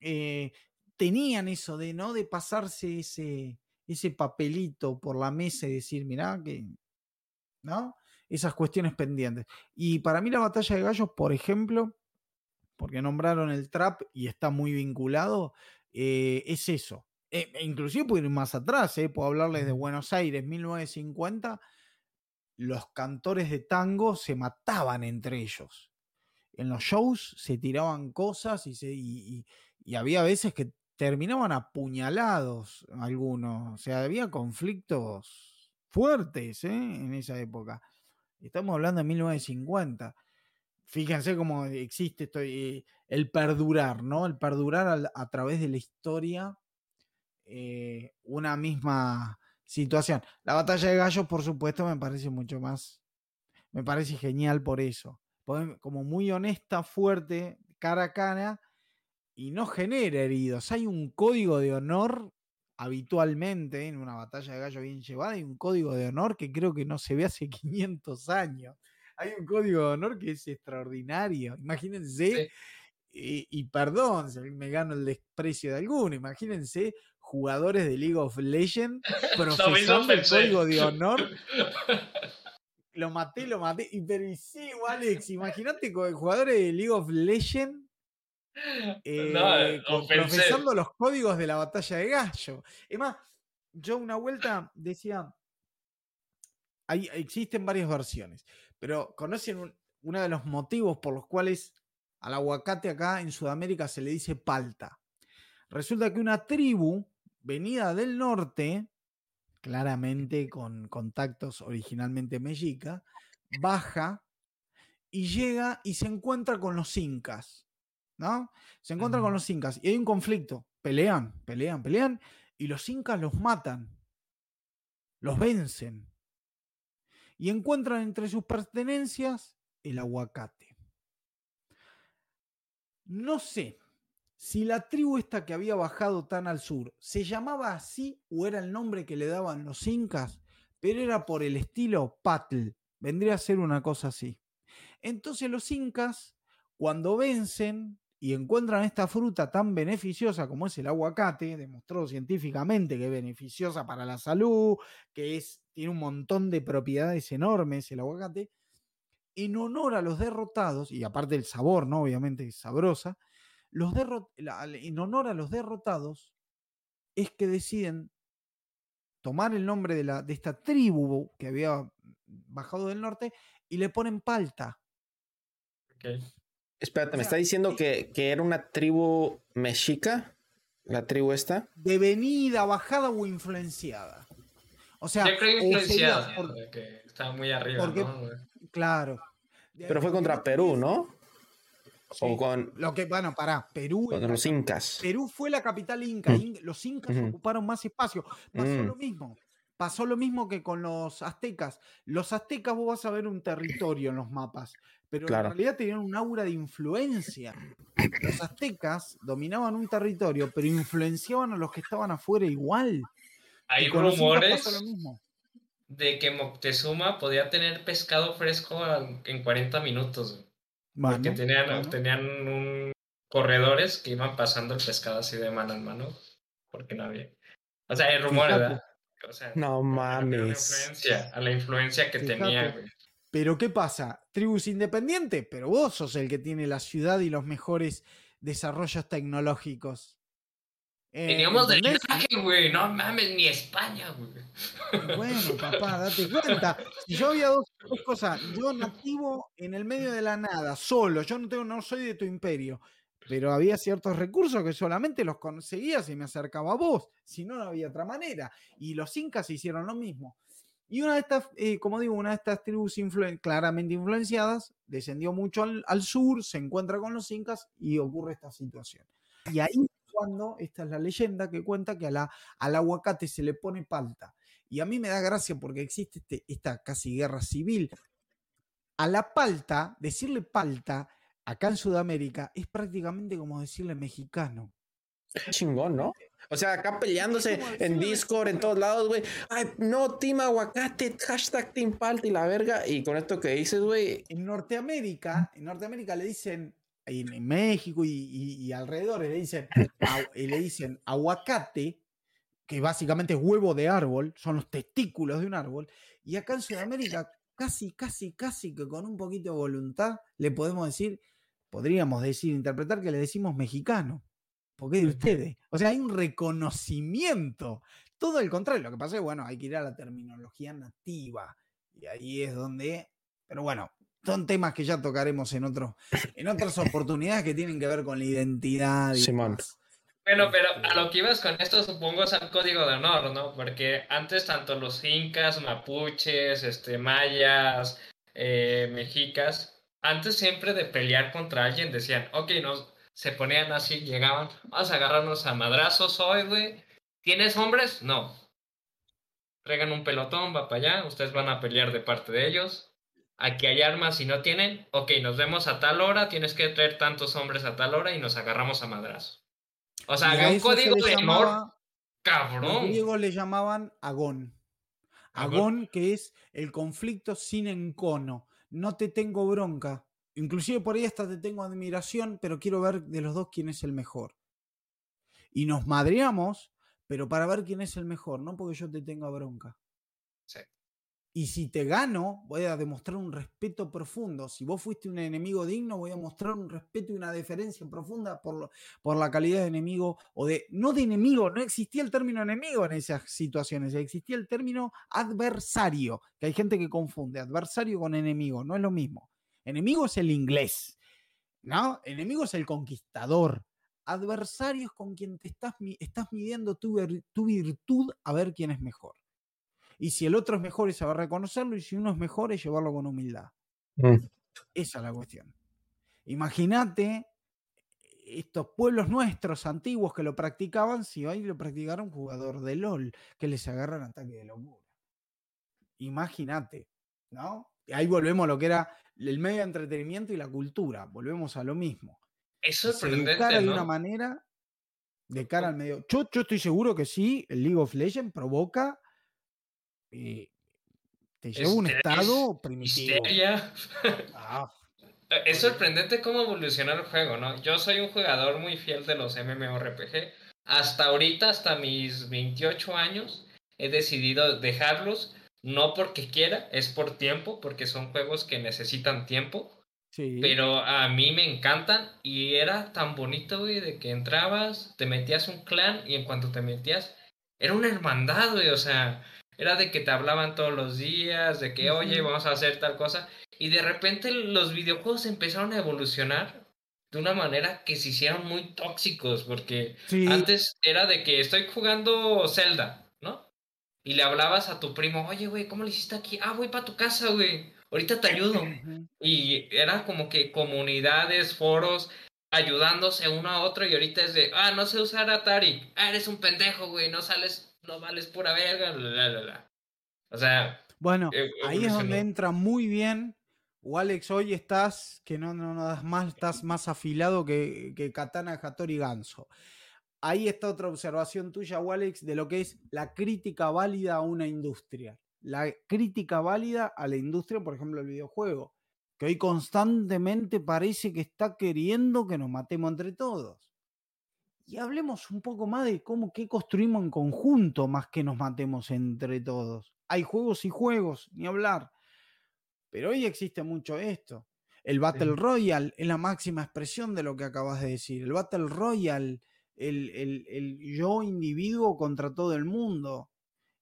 eh, tenían eso de, ¿no? De pasarse ese, ese papelito por la mesa y decir, mirá, que, ¿no? Esas cuestiones pendientes. Y para mí la batalla de gallos, por ejemplo, porque nombraron el trap y está muy vinculado, eh, es eso. Eh, e inclusive puedo ir más atrás, eh, puedo hablarles de Buenos Aires, 1950, los cantores de tango se mataban entre ellos. En los shows se tiraban cosas y, se, y había veces que terminaban apuñalados algunos. O sea, había conflictos fuertes ¿eh? en esa época. Estamos hablando de 1950. Fíjense cómo existe esto, eh, el perdurar, ¿no? El perdurar a, través de la historia eh, una misma situación. La batalla de gallos, por supuesto, me parece mucho más, me parece genial por eso. Como muy honesta, fuerte, cara a cara, y no genera heridos. Hay un código de honor habitualmente en una batalla de gallo bien llevada, hay un código de honor que creo que no se ve hace 500 años. Hay un código de honor que es extraordinario. Imagínense, y, perdón, me gano el desprecio de alguno, imagínense jugadores de League of Legends profesando el código de honor. Lo maté, lo maté. Y, pero sí, Alex, imagínate jugadores de League of Legends eh, profesando los códigos de la batalla de gallo. Es más, yo una vuelta decía, hay, existen varias versiones, pero conocen uno de los motivos por los cuales al aguacate acá en Sudamérica se le dice palta. Resulta que una tribu venida del norte, claramente con contactos originalmente mexica, baja y llega y se encuentra con los incas. ¿no? Se encuentran con los incas y hay un conflicto. Pelean, pelean, pelean y los incas los matan. Los vencen. Y encuentran entre sus pertenencias el aguacate. No sé si la tribu esta que había bajado tan al sur se llamaba así o era el nombre que le daban los incas, pero era por el estilo Patl. Vendría a ser una cosa así. Entonces los incas, cuando vencen, y encuentran esta fruta tan beneficiosa como es el aguacate, demostrado científicamente que es beneficiosa para la salud, que es, tiene un montón de propiedades enormes el aguacate, en honor a los derrotados, y aparte el sabor, ¿no? Obviamente es sabrosa, los en honor a los derrotados es que deciden tomar el nombre de, la, de esta tribu que había bajado del norte y le ponen palta. Okay. Espérate, ¿me está diciendo que, era una tribu mexica? ¿La tribu esta? De venida, bajada o influenciada. O sea, Yo creo influenciada, porque estaba muy arriba, ¿no? Claro. Pero fue contra Perú, ¿no? O con. Lo que, bueno, para Perú. Con los incas. Perú fue la capital inca. Mm. Los incas ocuparon más espacio. Pasó mm. lo mismo. Pasó lo mismo que con los aztecas. Los aztecas vos vas a ver un territorio en los mapas, pero en realidad tenían un aura de influencia. Los aztecas dominaban un territorio, pero influenciaban a los que estaban afuera igual. Hay rumores de que Moctezuma podía tener pescado fresco en 40 minutos. Porque tenían, tenían un, corredores que iban pasando el pescado así de mano en mano, porque no había. O sea, hay rumores, ¿verdad? no mames. A la influencia, que tenía, Pero ¿qué pasa? Tribus independiente, pero vos sos el que tiene la ciudad y los mejores desarrollos tecnológicos. Eh, Teníamos del güey. No mames, ni España, güey. Bueno, papá, date cuenta. Si yo había dos, dos, cosas. Yo nativo en el medio de la nada, solo. Yo no tengo, no soy de tu imperio pero había ciertos recursos que solamente los conseguía si me acercaba a vos, si no, no había otra manera. Y los incas hicieron lo mismo. Y una de estas, eh, como digo, una de estas tribus claramente influenciadas descendió mucho al, sur, se encuentra con los incas y ocurre esta situación. Y ahí cuando, esta es la leyenda que cuenta que a la, al aguacate se le pone palta. Y a mí me da gracia porque existe este, esta casi guerra civil. A la palta, decirle palta, acá en Sudamérica es prácticamente como decirle mexicano. Chingón, ¿no? O sea, acá peleándose en Discord, en todos lados, güey. Ay, no, Team Aguacate, hashtag Team Palta y la verga. Y con esto que dices, güey. En Norteamérica, en Norteamérica le dicen, en, México y, alrededor le dicen, le dicen aguacate, que básicamente es huevo de árbol, son los testículos de un árbol, y acá en Sudamérica casi, casi, casi que con un poquito de voluntad le podemos decir, podríamos decir, interpretar que le decimos mexicano. ¿Por qué de ustedes? O sea, hay un reconocimiento. Todo el contrario. Lo que pasa es, bueno, hay que ir a la terminología nativa. Y ahí es donde. Pero bueno, son temas que ya tocaremos en, otro, en otras oportunidades que tienen que ver con la identidad. Y bueno, pero a lo que ibas con esto supongo es al código de honor, ¿no? Porque antes tanto los incas, mapuches, este, mayas, eh, mexicas, antes siempre de pelear contra alguien decían, ok, nos, se ponían así, llegaban, vamos a agarrarnos a madrazos hoy, güey. ¿Tienes hombres? No. Traigan un pelotón, va para allá, ustedes van a pelear de parte de ellos. Aquí hay armas y no tienen, ok, nos vemos a tal hora, tienes que traer tantos hombres a tal hora y nos agarramos a madrazos. O sea, había un código de honor cabrón. Los griegos le llamaban agón. Agón, que es el conflicto sin encono. No te tengo bronca. Inclusive por ahí hasta te tengo admiración, pero quiero ver de los dos quién es el mejor. Y nos madreamos, pero para ver quién es el mejor, no porque yo te tenga bronca. Sí. Y si te gano, voy a demostrar un respeto profundo. Si vos fuiste un enemigo digno, voy a mostrar un respeto y una deferencia profunda por, por la calidad de enemigo o de, no de enemigo, no existía el término enemigo en esas situaciones, existía el término adversario, que hay gente que confunde adversario con enemigo, no es lo mismo. Enemigo es el inglés, ¿no? Enemigo es el conquistador. Adversario es con quien te estás, estás midiendo tu, tu virtud a ver quién es mejor. Y si el otro es mejor, se va a reconocerlo, y si uno es mejor, es llevarlo con humildad. Mm. Esa es la cuestión. Imagínate estos pueblos nuestros antiguos que lo practicaban, si hoy lo practicara un jugador de LOL, que les agarran ataque de locura. Imagínate, ¿no? Ahí volvemos a lo que era el medio de entretenimiento y la cultura, volvemos a lo mismo. Eso es de una manera de cara al medio. Yo, yo, estoy seguro que sí, el League of Legends provoca eh, te lleva a un estado primitivo. Ah. Eh, es sorprendente cómo evoluciona el juego, ¿no? Yo soy un jugador muy fiel de los MMORPG. Hasta ahorita, hasta mis 28 años, he decidido dejarlos, no porque quiera, es por tiempo, porque son juegos que necesitan tiempo. Pero a mí me encantan y era tan bonito, güey, de que entrabas, te metías un clan y en cuanto te metías, era una hermandad, güey, o sea, era de que te hablaban todos los días, de que, oye, vamos a hacer tal cosa. Y de repente los videojuegos empezaron a evolucionar de una manera que se hicieron muy tóxicos, porque antes era de que estoy jugando Zelda, ¿no? Y le hablabas a tu primo, oye, güey, ¿cómo le hiciste aquí? Ah, voy para tu casa, güey. Ahorita te ayudo. Y era como que comunidades, foros, ayudándose uno a otro y ahorita es de, ah, no sé usar Atari. Ah, eres un pendejo, güey, no sales no vales pura verga, O sea. Bueno, e, ahí es donde entra muy bien. O Alex, hoy estás, que no, no, no das más, estás más afilado que, que Katana Hattori Ganso. Ahí está otra observación tuya, Alex, de lo que es la crítica válida a una industria. La crítica válida a la industria, por ejemplo, el videojuego, que hoy constantemente parece que está queriendo que nos matemos entre todos y hablemos un poco más de cómo qué construimos en conjunto más que nos matemos entre todos. Hay juegos y juegos, ni hablar. Pero hoy existe mucho esto. El Battle Royale es la máxima expresión de lo que acabas de decir. El Battle Royale, el, el, yo individuo contra todo el mundo.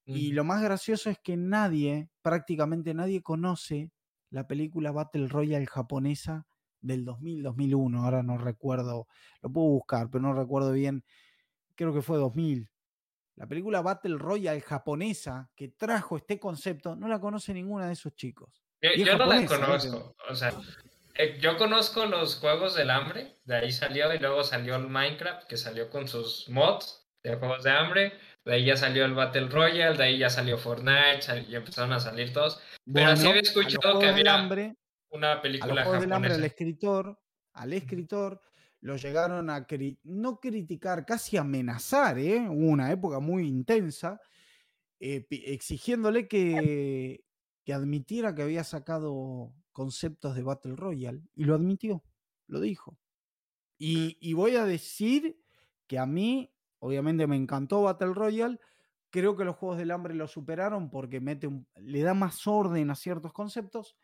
Y lo más gracioso es que nadie, prácticamente nadie conoce la película Battle Royale japonesa del 2000, 2001, ahora no recuerdo, lo puedo buscar, pero no recuerdo bien, creo que fue 2000. La película Battle Royale japonesa que trajo este concepto, no la conoce ninguna de esos chicos. Yo, no la conozco, o sea, eh, yo conozco los juegos del hambre, de ahí salió, y luego salió el Minecraft, que salió con sus mods de juegos de hambre, de ahí ya salió el Battle Royale, de ahí ya salió Fortnite, y empezaron a salir todos. Pero así había escuchado que había... Hambre, una película a del hambre al escritor, al escritor lo llegaron a no criticar, casi amenazar, ¿eh? Hubo una época muy intensa, eh, exigiéndole que, que admitiera que había sacado conceptos de Battle Royale. Y lo admitió, lo dijo. Y, y voy a decir que a mí, obviamente me encantó Battle Royale, Creo que los Juegos del Hambre lo superaron porque mete le da más orden a ciertos conceptos,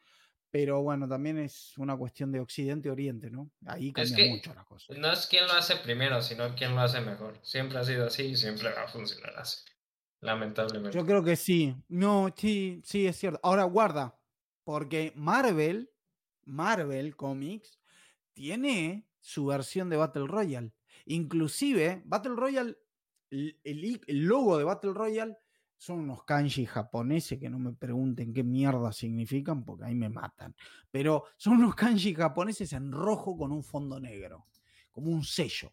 pero bueno, también es una cuestión de Occidente-Oriente, ¿no? Ahí cambia mucho la cosa. No es quién lo hace primero, sino quién lo hace mejor. Siempre ha sido así y siempre va a funcionar así. Lamentablemente. Yo creo que sí. No, sí, sí, es cierto. Ahora guarda, porque Marvel, Marvel Comics, tiene su versión de Battle Royale. Inclusive, Battle Royale el, logo de Battle Royale son unos kanji japoneses que no me pregunten qué mierda significan porque ahí me matan. Pero son unos kanji japoneses en rojo con un fondo negro, como un sello.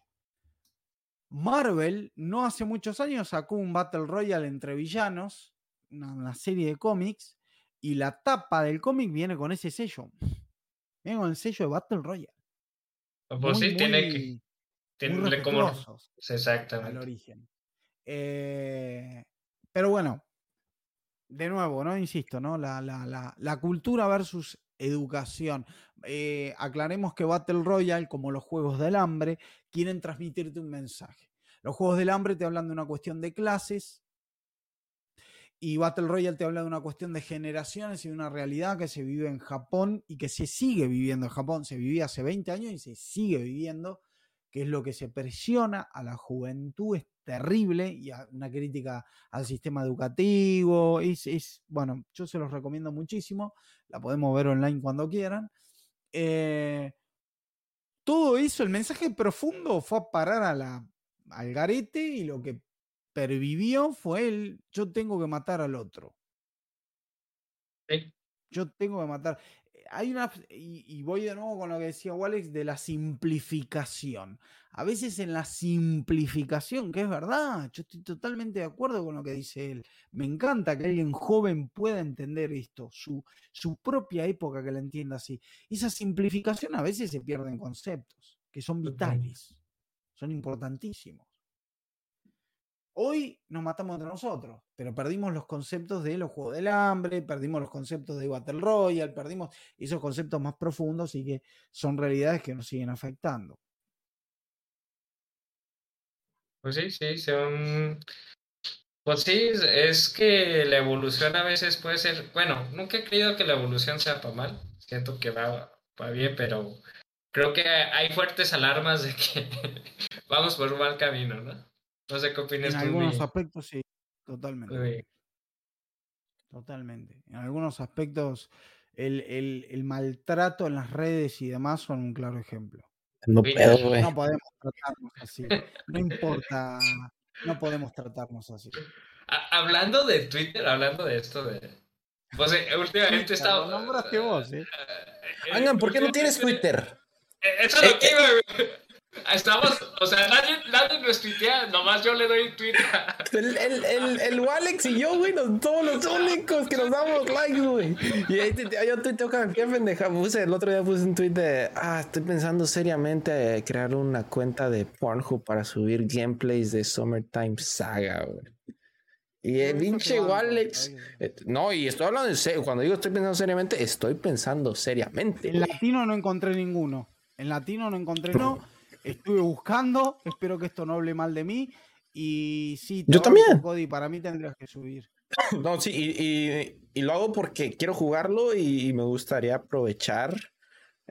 Marvel no hace muchos años sacó un Battle Royale entre villanos, una, serie de cómics, y la tapa del cómic viene con ese sello. Viene con el sello de Battle Royale. Pues sí, tiene que. Tiene como. Exactamente. Al origen. Eh, pero bueno, de nuevo, ¿no? Insisto, ¿no? La, la, la, cultura versus educación. Eh, aclaremos que Battle Royale, como los Juegos del Hambre, quieren transmitirte un mensaje. Los Juegos del Hambre te hablan de una cuestión de clases y Battle Royale te habla de una cuestión de generaciones y de una realidad que se vive en Japón y que se sigue viviendo en Japón. Se vivía hace 20 años y se sigue viviendo que es lo que se presiona a la juventud, terrible y una crítica al sistema educativo. Es, bueno, yo se los recomiendo muchísimo, la podemos ver online cuando quieran. Eh, todo eso, el mensaje profundo fue a parar a la, al garete y lo que pervivió fue el yo tengo que matar al otro. Yo tengo que matar hay una, y, voy de nuevo con lo que decía Walex, de la simplificación. A veces en la simplificación, que es verdad, yo estoy totalmente de acuerdo con lo que dice él. Me encanta que alguien joven pueda entender esto, su, su propia época que la entienda así. Esa simplificación a veces se pierden conceptos, que son vitales, son importantísimos. Hoy nos matamos entre nosotros, pero perdimos los conceptos de los Juegos del Hambre, perdimos los conceptos de Battle Royale, perdimos esos conceptos más profundos y que son realidades que nos siguen afectando. Pues sí, sí, son... Pues sí, es que la evolución a veces puede ser... Bueno, nunca he creído que la evolución sea para mal, siento que va, va bien, pero creo que hay fuertes alarmas de que vamos por un mal camino, ¿no? No sé qué opinas En algunos aspectos sí, totalmente. Totalmente. En algunos aspectos el, el, el, maltrato en las redes y demás son un claro ejemplo. No, no podemos tratarnos así. No importa. No podemos tratarnos así. hablando de Twitter, hablando de esto de. Pues eh, últimamente he estado. Lo nombraste vos, ¿eh? eh ¿por qué no tienes Twitter? Eso es lo que iba, Estamos, o sea, nadie, nadie nos tuitea, nomás yo le doy tweet. El, el, el, el Walex y yo, güey, nos, somos los únicos que nos damos likes, güey. Y ahí te, yo tuiteo cada qué pendeja puse. El otro día puse un tweet de, ah, estoy pensando seriamente crear una cuenta de Pornhub para subir gameplays de Summertime Saga, güey. Y el pinche Walex. Eh, no, y estoy hablando en serio. Cuando digo estoy pensando seriamente, estoy pensando seriamente. En latino no encontré ninguno. En latino no encontré no. Estuve buscando, espero que esto no hable mal de mí. Y sí, yo también. Cody, para mí tendrías que subir. No, sí, y, y, lo hago porque quiero jugarlo y me gustaría aprovechar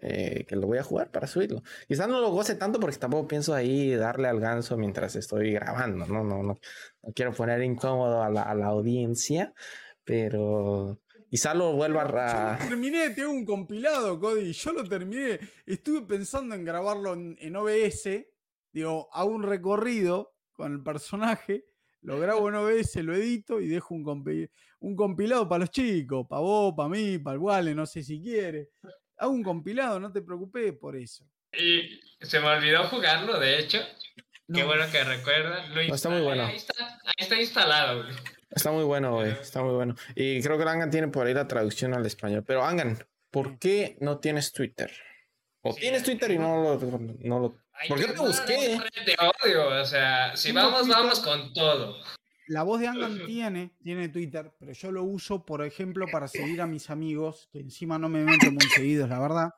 eh, que lo voy a jugar para subirlo. Quizás no lo goce tanto porque tampoco pienso ahí darle al ganso mientras estoy grabando, ¿no? No, no, no quiero poner incómodo a la, a la audiencia, pero Quizá lo vuelva a. Yo terminé, tengo un compilado, Cody. Yo lo terminé. Estuve pensando en grabarlo en, OBS. Digo, hago un recorrido con el personaje, lo grabo en OBS, lo edito y dejo un, un compilado para los chicos, para vos, para mí, para el Wale, no sé si quiere. Hago un compilado, no te preocupes por eso. Y se me olvidó jugarlo, de hecho. Qué bueno que recuerdan. está muy bueno. Ahí está, ahí está instalado. Está muy bueno, güey. Está muy bueno. Y creo que Angan tiene por ahí la traducción al español. Pero Angan, ¿por qué no tienes Twitter? O tienes Twitter y no lo. No lo... ¿Por qué te busqué? Te odio. O sea, si vamos, vamos con todo. La voz de Angan tiene, tiene Twitter, pero yo lo uso, por ejemplo, para seguir a mis amigos, que encima no me meto muy seguidos, la verdad.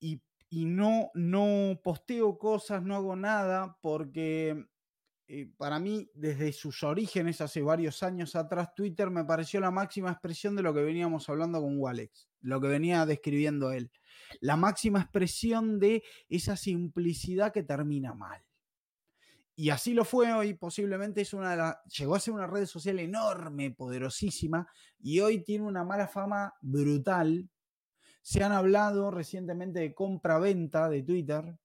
Y, y no, no posteo cosas, no hago nada, porque eh, para mí, desde sus orígenes, hace varios años atrás, Twitter me pareció la máxima expresión de lo que veníamos hablando con Walex, lo que venía describiendo él. La máxima expresión de esa simplicidad que termina mal. Y así lo fue hoy, posiblemente es una de las, llegó a ser una red social enorme, poderosísima, y hoy tiene una mala fama brutal. Se han hablado recientemente de compra-venta de Twitter,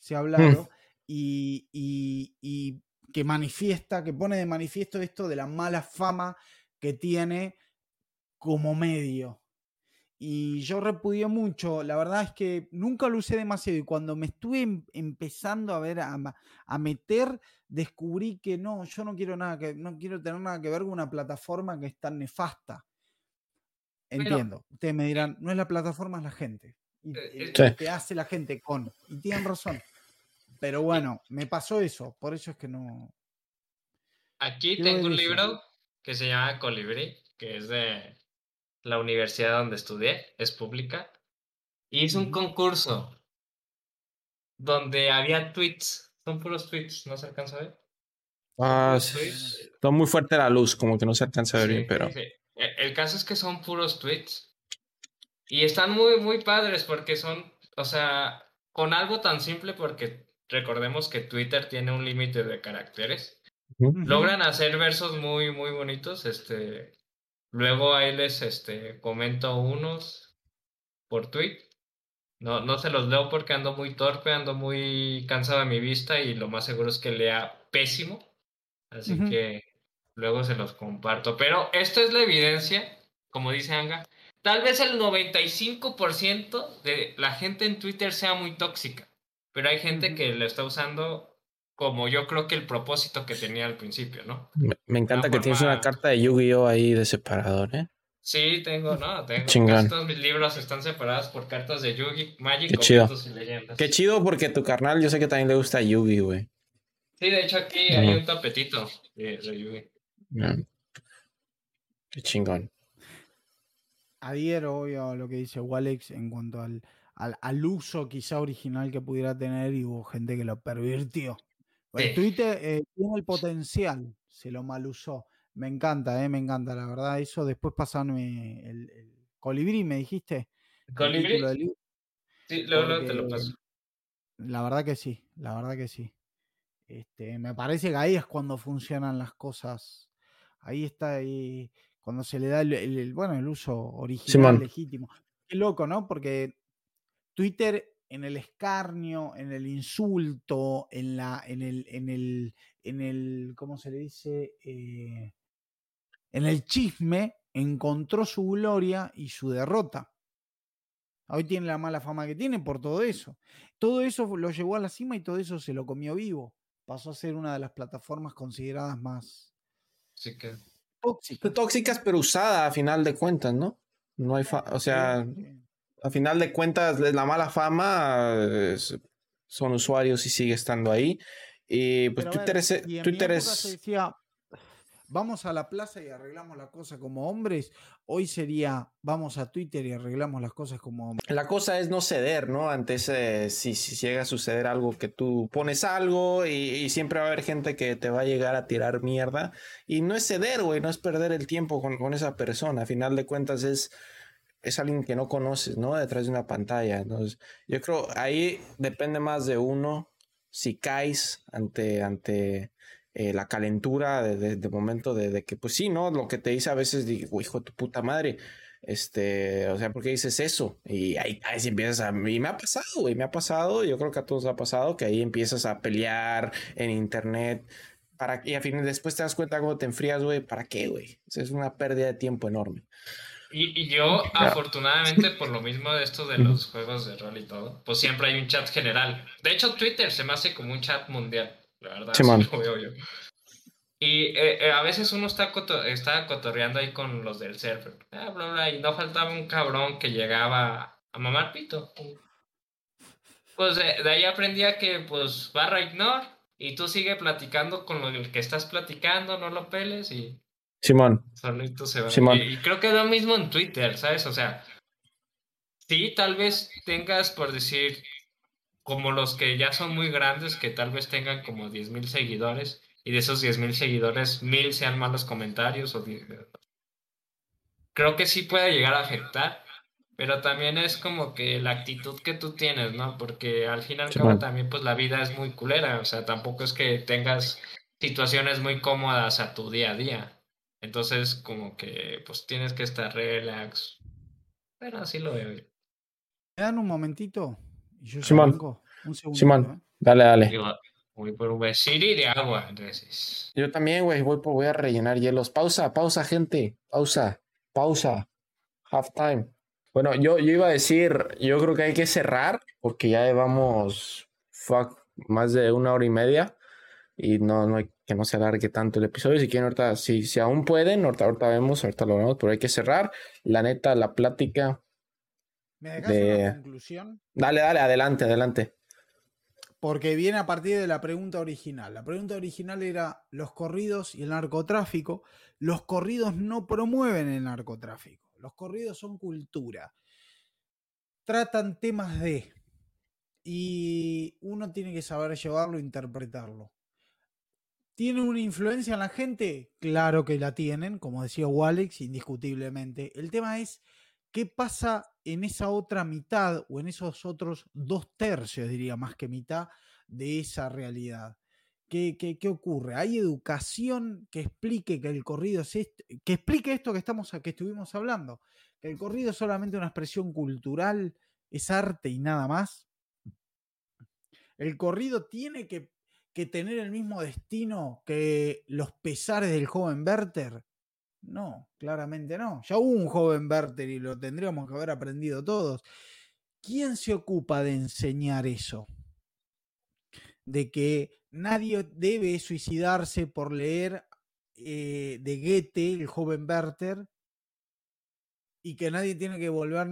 se ha mm. hablado, y, que manifiesta, que pone de manifiesto esto de la mala fama que tiene como medio. Y yo repudio mucho, la verdad es que nunca lo usé demasiado y cuando me estuve em, empezando a ver, a, a, meter, descubrí que no, yo no quiero nada que, no quiero tener nada que ver con una plataforma que es tan nefasta. Entiendo. Ustedes me dirán, no es la plataforma, es la gente. Y, eh, lo que hace la gente con. Y tienen razón. Pero bueno, me pasó eso, por eso es que no. Aquí tengo un libro que se llama Colibrí, que es de la universidad donde estudié, es pública. Y hice un concurso donde había tweets, son puros tweets, no se alcanza a ver. Ah, está muy fuerte la luz, como que no se alcanza a ver bien, pero. E, el caso es que son puros tweets. Y están muy, muy padres porque son, o sea, con algo tan simple porque recordemos que Twitter tiene un límite de caracteres. Logran hacer versos muy, muy bonitos. Este, luego ahí les este, comento unos por tweet. No, no se los leo porque ando muy torpe, ando muy cansado de mi vista y lo más seguro es que lea pésimo. Así que luego se los comparto. Pero esto es la evidencia, como dice Anga. Tal vez el 95% de la gente en Twitter sea muy tóxica. Pero hay gente que lo está usando como yo creo que el propósito que tenía al principio, ¿no? Me, encanta que tienes una carta de Yu-Gi-Oh ahí de separador, ¿eh? Sí, tengo, no, tengo. Chingón. Todos mis libros están separados por cartas de Yu-Gi, Magic, Qué chido. y leyendas. Qué chido porque tu carnal yo sé que también le gusta Yu-Gi, güey. Sí, de hecho aquí hay un tapetito de, Yu-Gi. Qué chingón. Adhiero hoy a lo que dice Walex en cuanto al al, uso quizá original que pudiera tener y hubo gente que lo pervirtió. El Twitter eh, tiene el potencial, se lo mal usó. Me encanta, eh, me encanta, la verdad. Eso después pasarme el, colibrí, me dijiste. ¿Colibrí? Sí, luego, te lo paso. La verdad que sí, la verdad que sí. Este, me parece que ahí es cuando funcionan las cosas. Ahí está ahí, cuando se le da el, bueno, el uso original, legítimo. Qué loco, ¿no? Porque Twitter en el escarnio, en el insulto, en la, en el, en el, en el, ¿cómo se le dice? Eh, en el chisme encontró su gloria y su derrota. Hoy tiene la mala fama que tiene por todo eso. Todo eso lo llevó a la cima y todo eso se lo comió vivo. Pasó a ser una de las plataformas consideradas más tóxicas. Tóxicas, pero usada a final de cuentas, ¿no? No hay, o sea, a final de cuentas, la mala fama son usuarios y sigue estando ahí. Y pues Twitter, es, Twitter es... vamos a la plaza y arreglamos la cosa como hombres. Hoy sería, vamos a Twitter y arreglamos las cosas como hombres. La cosa es no ceder, ¿no? Ante ese, si, si llega a suceder algo que tú pones algo y, siempre va a haber gente que te va a llegar a tirar mierda. Y no es ceder, güey, no es perder el tiempo con, con esa persona. A final de cuentas es es alguien que no conoces, ¿no? Detrás de una pantalla. Entonces, yo creo ahí depende más de uno si caes ante, ante eh, la calentura de, de, momento de, que, pues sí, ¿no? Lo que te dice a veces, digo, hijo de tu puta madre. Este, o sea, ¿por qué dices eso? Y ahí caes y empiezas a. Y me ha pasado, güey, me ha pasado. Yo creo que a todos ha pasado que ahí empiezas a pelear en internet. Para, y a fin después te das cuenta cómo te enfrías, güey. ¿Para qué, güey? es una pérdida de tiempo enorme. Y, yo, afortunadamente, por lo mismo de esto de los juegos de rol y todo, pues siempre hay un chat general. De hecho, Twitter se me hace como un chat mundial, la verdad. Sí, lo veo yo. Y eh, eh, a veces uno está, está cotorreando ahí con los del server. Ah, bla, bla, y no faltaba un cabrón que llegaba a mamar pito. Pues de, ahí aprendía que, pues, barra ignore. Y tú sigue platicando con lo que estás platicando, no lo peles y Simón. Y, creo que es lo mismo en Twitter, ¿sabes? O sea, sí, tal vez tengas, por decir, como los que ya son muy grandes, que tal vez tengan como 10.000 seguidores, y de esos 10.000 seguidores, 1.000 sean malos comentarios. O Creo que sí puede llegar a afectar, pero también es como que la actitud que tú tienes, ¿no? Porque al final también pues la vida es muy culera, o sea, tampoco es que tengas situaciones muy cómodas a tu día a día. Entonces, como que pues tienes que estar relax. Pero así lo veo. ¿Me dan un momentito? yo Simón, un segundo, Simón, ¿eh? dale, dale. voy por un besiri de agua, entonces. Yo también, güey, voy, por, voy a rellenar hielos. Pausa, pausa, gente. Pausa, pausa. Half time. Bueno, yo, yo iba a decir, yo creo que hay que cerrar porque ya llevamos fuck, más de una hora y media y no, no hay que no se alargue tanto el episodio. Si quieren, ahorita, si, si aún pueden, ahorita, ahorita vemos, ahorita lo vemos, pero hay que cerrar. La neta, la plática. ¿Me dejas una conclusión? Dale, dale, adelante, adelante. Porque viene a partir de la pregunta original. La pregunta original era los corridos y el narcotráfico. Los corridos no promueven el narcotráfico. Los corridos son cultura. Tratan temas de. Y uno tiene que saber llevarlo e interpretarlo. ¿Tienen una influencia en la gente? Claro que la tienen, como decía Walex, indiscutiblemente. El tema es qué pasa en esa otra mitad o en esos otros dos tercios, diría más que mitad, de esa realidad. ¿Qué, qué, ocurre? ¿Hay educación que explique que el corrido es que explique esto que, estamos, que estuvimos hablando? Que el corrido es solamente una expresión cultural, es arte y nada más. El corrido tiene que, que tener el mismo destino que los pesares del joven Werther. No, claramente no. Ya hubo un joven Werther y lo tendríamos que haber aprendido todos. ¿Quién se ocupa de enseñar eso? De que nadie debe suicidarse por leer eh, de Goethe, el joven Werther, y que nadie tiene que, volver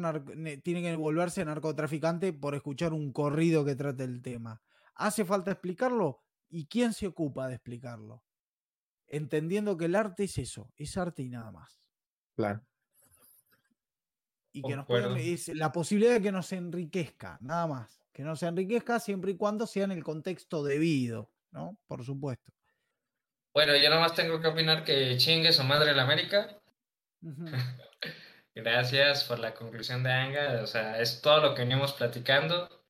tiene que volverse narcotraficante por escuchar un corrido que trate el tema. ¿Hace falta explicarlo? ¿Y quién se ocupa de explicarlo? Entendiendo que el arte es eso, es arte y nada más. Claro. Y que nos es la posibilidad de que nos enriquezca, nada más que no se enriquezca siempre y cuando sea en el contexto debido, ¿no? Por supuesto. Bueno, yo nomás tengo que opinar que chingue su madre la América. Gracias por la conclusión de Anga. O sea, es todo lo que venimos platicando.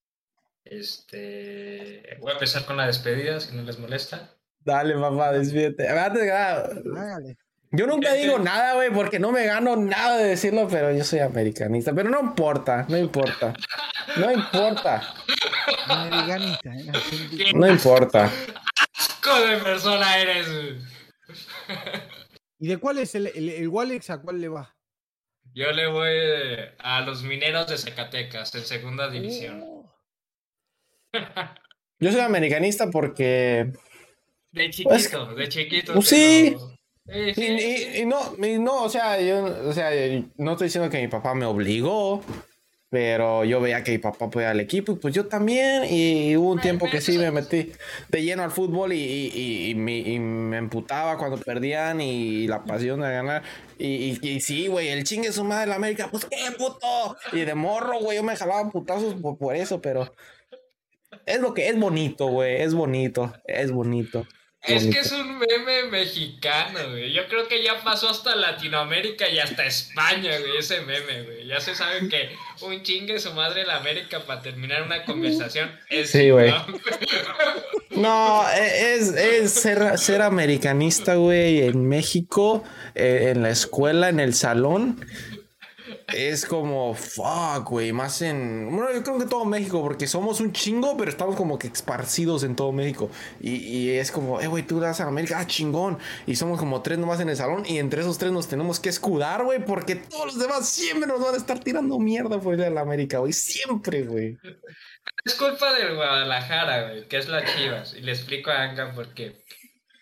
Este. Voy a empezar con la despedida, si no les molesta. Dale, papá, despídete. Dale. Yo nunca digo nada, güey, porque no me gano nada de decirlo, pero yo soy americanista. Pero no importa, no importa. No importa. Americanista, ¿eh? No importa. Asco de persona eres. ¿Y de cuál es el, el, Walex? ¿A cuál le va? Yo le voy a los mineros de Zacatecas, en segunda división. Yo soy americanista porque. De pues, chiquito, de chiquito. Pues sí. Y, no, no, o sea, yo, o sea, no estoy diciendo que mi papá me obligó, pero yo veía que mi papá podía al equipo y pues yo también. Y hubo un tiempo que sí me metí de lleno al fútbol y, me, emputaba cuando perdían y la pasión de ganar. Y, sí, güey, el chingue su madre de la América, pues qué puto. Y de morro, güey, yo me jalaba putazos por, por eso, pero es lo que es bonito, güey, es bonito, es bonito. Es que es un meme mexicano, güey. Yo creo que ya pasó hasta Latinoamérica y hasta España, güey, ese meme, güey. Ya se sabe que un chingue su madre la América para terminar una conversación es... Sí, güey. No, e, es, es ser, ser americanista, güey, en México, eh, en la escuela, en el salón es como, fuck, güey, más en... Bueno, yo creo que todo México, porque somos un chingo, pero estamos como que esparcidos en todo México. Y, es como, eh, güey, tú das a América, ah, chingón. Y somos como tres nomás en el salón y entre esos tres nos tenemos que escudar, güey, porque todos los demás siempre nos van a estar tirando mierda por ir a la América, güey, siempre, güey. Es culpa del Guadalajara, güey, que es la Chivas. Y le explico a Anga por qué.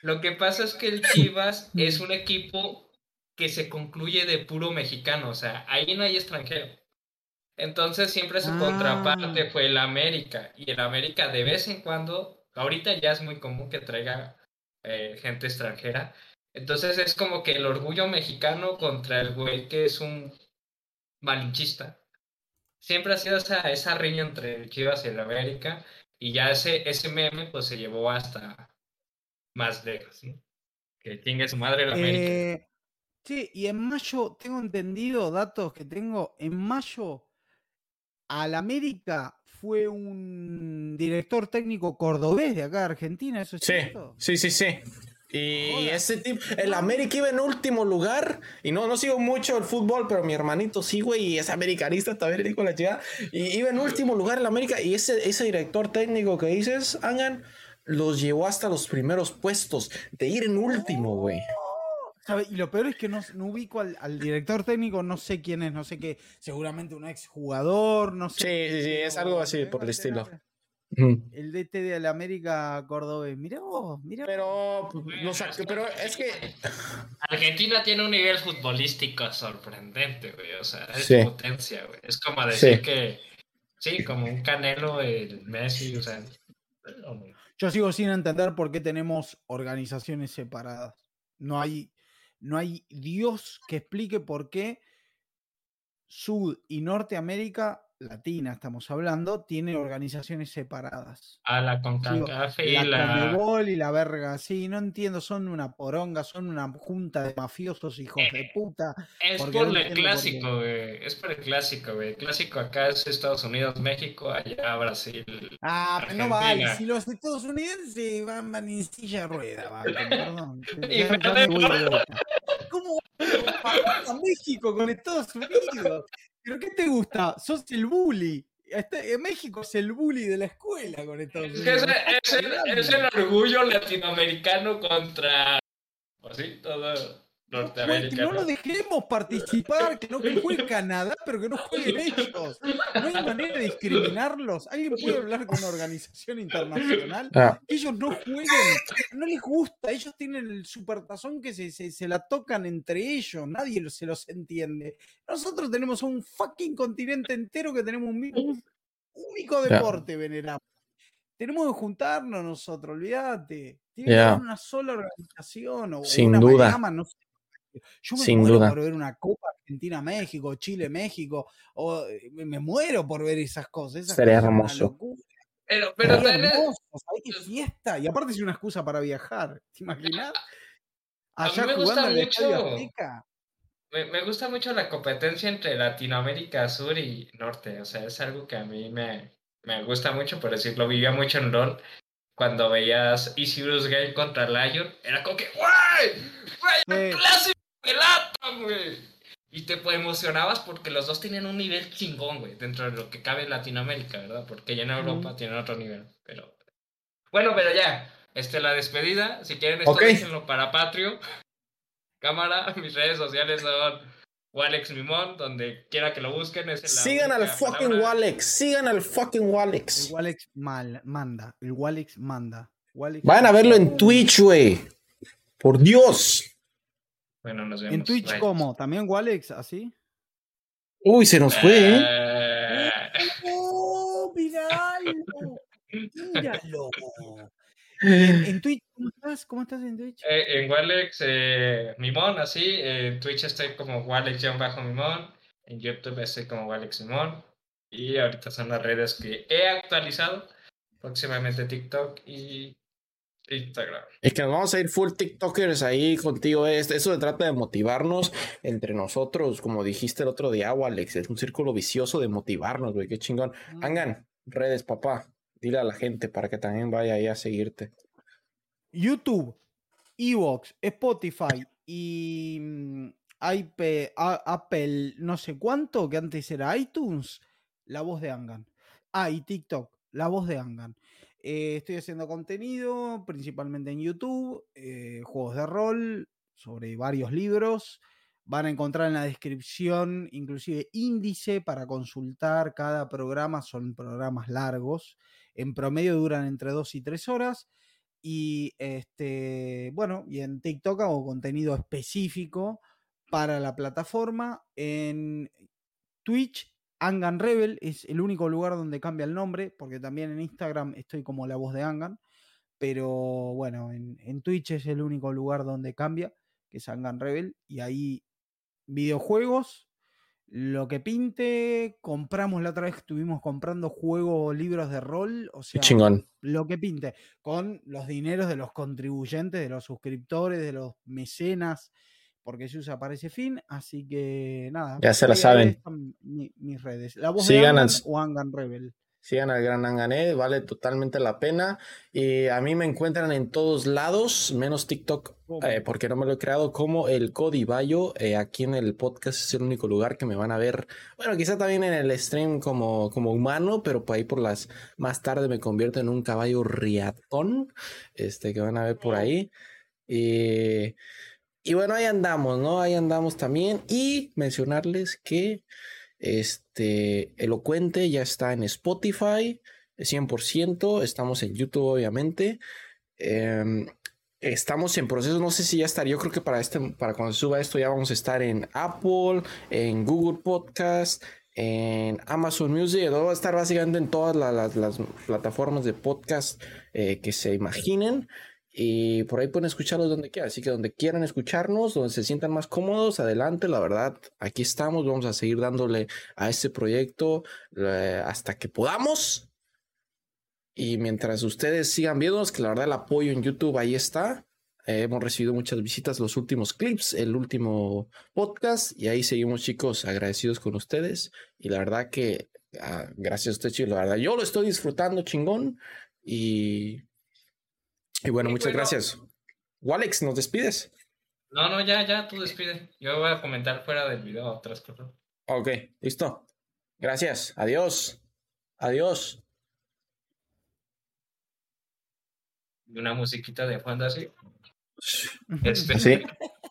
Lo que pasa es que el Chivas es un equipo que se concluye de puro mexicano, o sea, ahí no hay extranjero. Entonces siempre su contraparte ah. fue el América, y el América de vez en cuando, ahorita ya es muy común que traiga eh, gente extranjera, entonces es como que el orgullo mexicano contra el güey que es un malinchista. siempre ha sido esa, esa riña entre el Chivas y el América. Y ya ese, ese meme pues se llevó hasta más lejos, ¿sí? Que tenga su madre el América. Eh, sí, y en mayo, tengo entendido, datos que tengo, en mayo al América fue un director técnico cordobés de acá de Argentina, ¿eso es sí, cierto? Sí, sí, sí. Y ese tipo, el América iba en último lugar, y no, no sigo mucho el fútbol, pero mi hermanito sí, güey, y es americanista también, dijo la chica, y iba en último lugar el América, y ese, ese director técnico que dices, Angan, los llevó hasta los primeros puestos, de ir en último, güey. Y lo peor es que no, no ubico al, al, director técnico, no sé quién es, no sé qué, seguramente un ex jugador, no sé. Sí, sí, sí, es algo así por el estilo. El DT de la América Córdoba. Mirá vos, mirá Pero, no, pero es que. Argentina tiene un nivel futbolístico sorprendente, güey. O sea, es potencia, güey. Es como decir que. Sí, como un Canelo, el Messi, o sea. Yo sigo sin entender por qué tenemos organizaciones separadas. No hay, no hay Dios que explique por qué Sud y Norteamérica latina estamos hablando, tiene organizaciones separadas. Ah, la CONCACAF y la... La y la verga, sí, no entiendo, son una poronga, son una junta de mafiosos hijos de Eh, puta. Es por no el clásico, güey. Es por el clásico, güey. El clásico acá es Estados Unidos, México, allá Brasil. Ah, pero no vale, Argentina. si los estadounidenses van, van en silla de rueda, van, perdón. Y Ya- ya de. ¿Cómo a México con Estados Unidos? ¿Pero qué te gusta? Sos el bully. Este- en México es el bully de la escuela con Estados Es Unidos. es, ¿Me estás es el, es el orgullo latinoamericano contra. Así, todo No, juegue- Norteamérica. no ¿no? lo dejemos participar, que no que juegue Canadá, pero que no jueguen ellos. No hay manera de discriminarlos. ¿Alguien puede hablar con una organización internacional? Ah, ellos no jueguen, no les gusta, ellos tienen el supertazón que se, se, se la tocan entre ellos, nadie se los entiende. Nosotros tenemos un fucking continente entero que tenemos un, único deporte, venerable. Tenemos que juntarnos nosotros, olvídate. Tiene que haber una sola organización o Sin una duda. no sé. Yo me Sin muero duda. por ver una Copa Argentina-México, Chile-México, o eh, me, me muero por ver esas cosas. Esas Sería cosas hermoso. Pero, pero Sería también- hermoso, ¿sabés qué fiesta? Y aparte es una excusa para viajar, ¿te imaginas? Allá me gusta jugando en el Estadio mucho. Azteca. Me, me gusta mucho la competencia entre Latinoamérica Sur y Norte. O sea, es algo que a mí me, me gusta mucho, por decirlo. Vivía mucho en LOL. Cuando veías Isidus Game contra Lion, era como que. ¡Güey! ¡El Sí. Lata, güey! Y te pues, emocionabas porque los dos tenían un nivel chingón, güey, dentro de lo que cabe en Latinoamérica, ¿verdad? Porque ya en Europa tienen otro nivel. Pero. Bueno, pero ya. Este, la despedida. Si quieren esto, Ok. déjenlo para Patrio. Cámara, mis redes sociales son Walex Mimón, donde quiera que lo busquen. Es en la sigan al fucking palabra. Walex, sigan al fucking El Walex. Walex mal, manda. El Walex manda. Walex Vayan a verlo en. Twitch, güey. Por Dios. Bueno, nos vemos. ¿En Twitch Bye. cómo? ¿También Walex? ¿Así? Uy, se nos fue, ¿eh? ¡Oh, míralo! ¡Míralo! ¿En, en Twitch cómo estás? ¿Cómo estás en Twitch? eh, en Walex eh, Mimón, así. En Twitch estoy como Walex-Mimón. En YouTube estoy como Walex Mimón. Y ahorita son las redes que he actualizado. Próximamente TikTok y Instagram. Es que nos vamos a ir full TikTokers ahí contigo. Es- Eso se trata de motivarnos entre nosotros, como dijiste el otro día, Alex. Es un círculo vicioso de motivarnos, güey. Qué chingón. Angan, redes, papá. Dile a la gente para que también vaya ahí a seguirte. YouTube, Evox, Spotify y mm, a- Apple, no sé cuánto, que antes era iTunes, la voz de Angan. Ah, y TikTok, la voz de Angan. Eh, estoy haciendo contenido, principalmente en YouTube, eh, juegos de rol, sobre varios libros. Van a encontrar en la descripción inclusive índice para consultar cada programa, son programas largos. En promedio duran entre 2 y 3 horas. Y este, bueno, y en TikTok hago contenido específico para la plataforma. En Twitch, Angan Rebel es el único lugar donde cambia el nombre, porque también en Instagram estoy como la voz de Angan. Pero bueno, en, en Twitch es el único lugar donde cambia, que es Angan Rebel. Y ahí videojuegos, lo que pinte, compramos la otra vez que estuvimos comprando juegos, libros de rol, o sea, chingón. lo que pinte, con los dineros de los contribuyentes, de los suscriptores, de los mecenas, porque se usa para ese fin, así que nada. Ya se la saben. mis redes. La voz de o Angan Rebel. Sigan al Gran Angané, vale totalmente la pena. Y a mí me encuentran en todos lados, menos TikTok, eh, porque no me lo he creado, como el Cody Bayo. Eh, aquí en el podcast es el único lugar que me van a ver. Bueno, quizá también en el stream como, como humano, pero por ahí por las más tarde me convierto en un caballo riatón, este que van a ver por ahí. Y, y bueno, ahí andamos, ¿no? Ahí andamos también. Y mencionarles que este, Elocuente ya está en Spotify, 100%. Estamos en YouTube, obviamente. Em, estamos en proceso, no sé si ya estaría. Yo creo que para, este, para cuando suba esto ya vamos a estar en Apple, en Google Podcast, en Amazon Music. Va a estar básicamente en todas las, plataformas de podcast eh, que se imaginen. Y por ahí pueden escucharlos donde quieran. Así que donde quieran escucharnos, donde se sientan más cómodos, adelante. La verdad, aquí estamos. Vamos a seguir dándole a este proyecto hasta que podamos. Y mientras ustedes sigan viéndonos, que la verdad el apoyo en YouTube ahí está. Eh, hemos recibido muchas visitas, los últimos clips, el último podcast. Y ahí seguimos, chicos, agradecidos con ustedes. Y la verdad que, ah, gracias a ustedes, chicos. La verdad, yo lo estoy disfrutando chingón. Y y bueno, muchas gracias. Walex, ¿nos despides? No, no, ya, ya, tú despides. Yo voy a comentar fuera del video otras cosas. Ok, listo. Gracias. Adiós. Adiós. Y una musiquita de fondo así. Sí.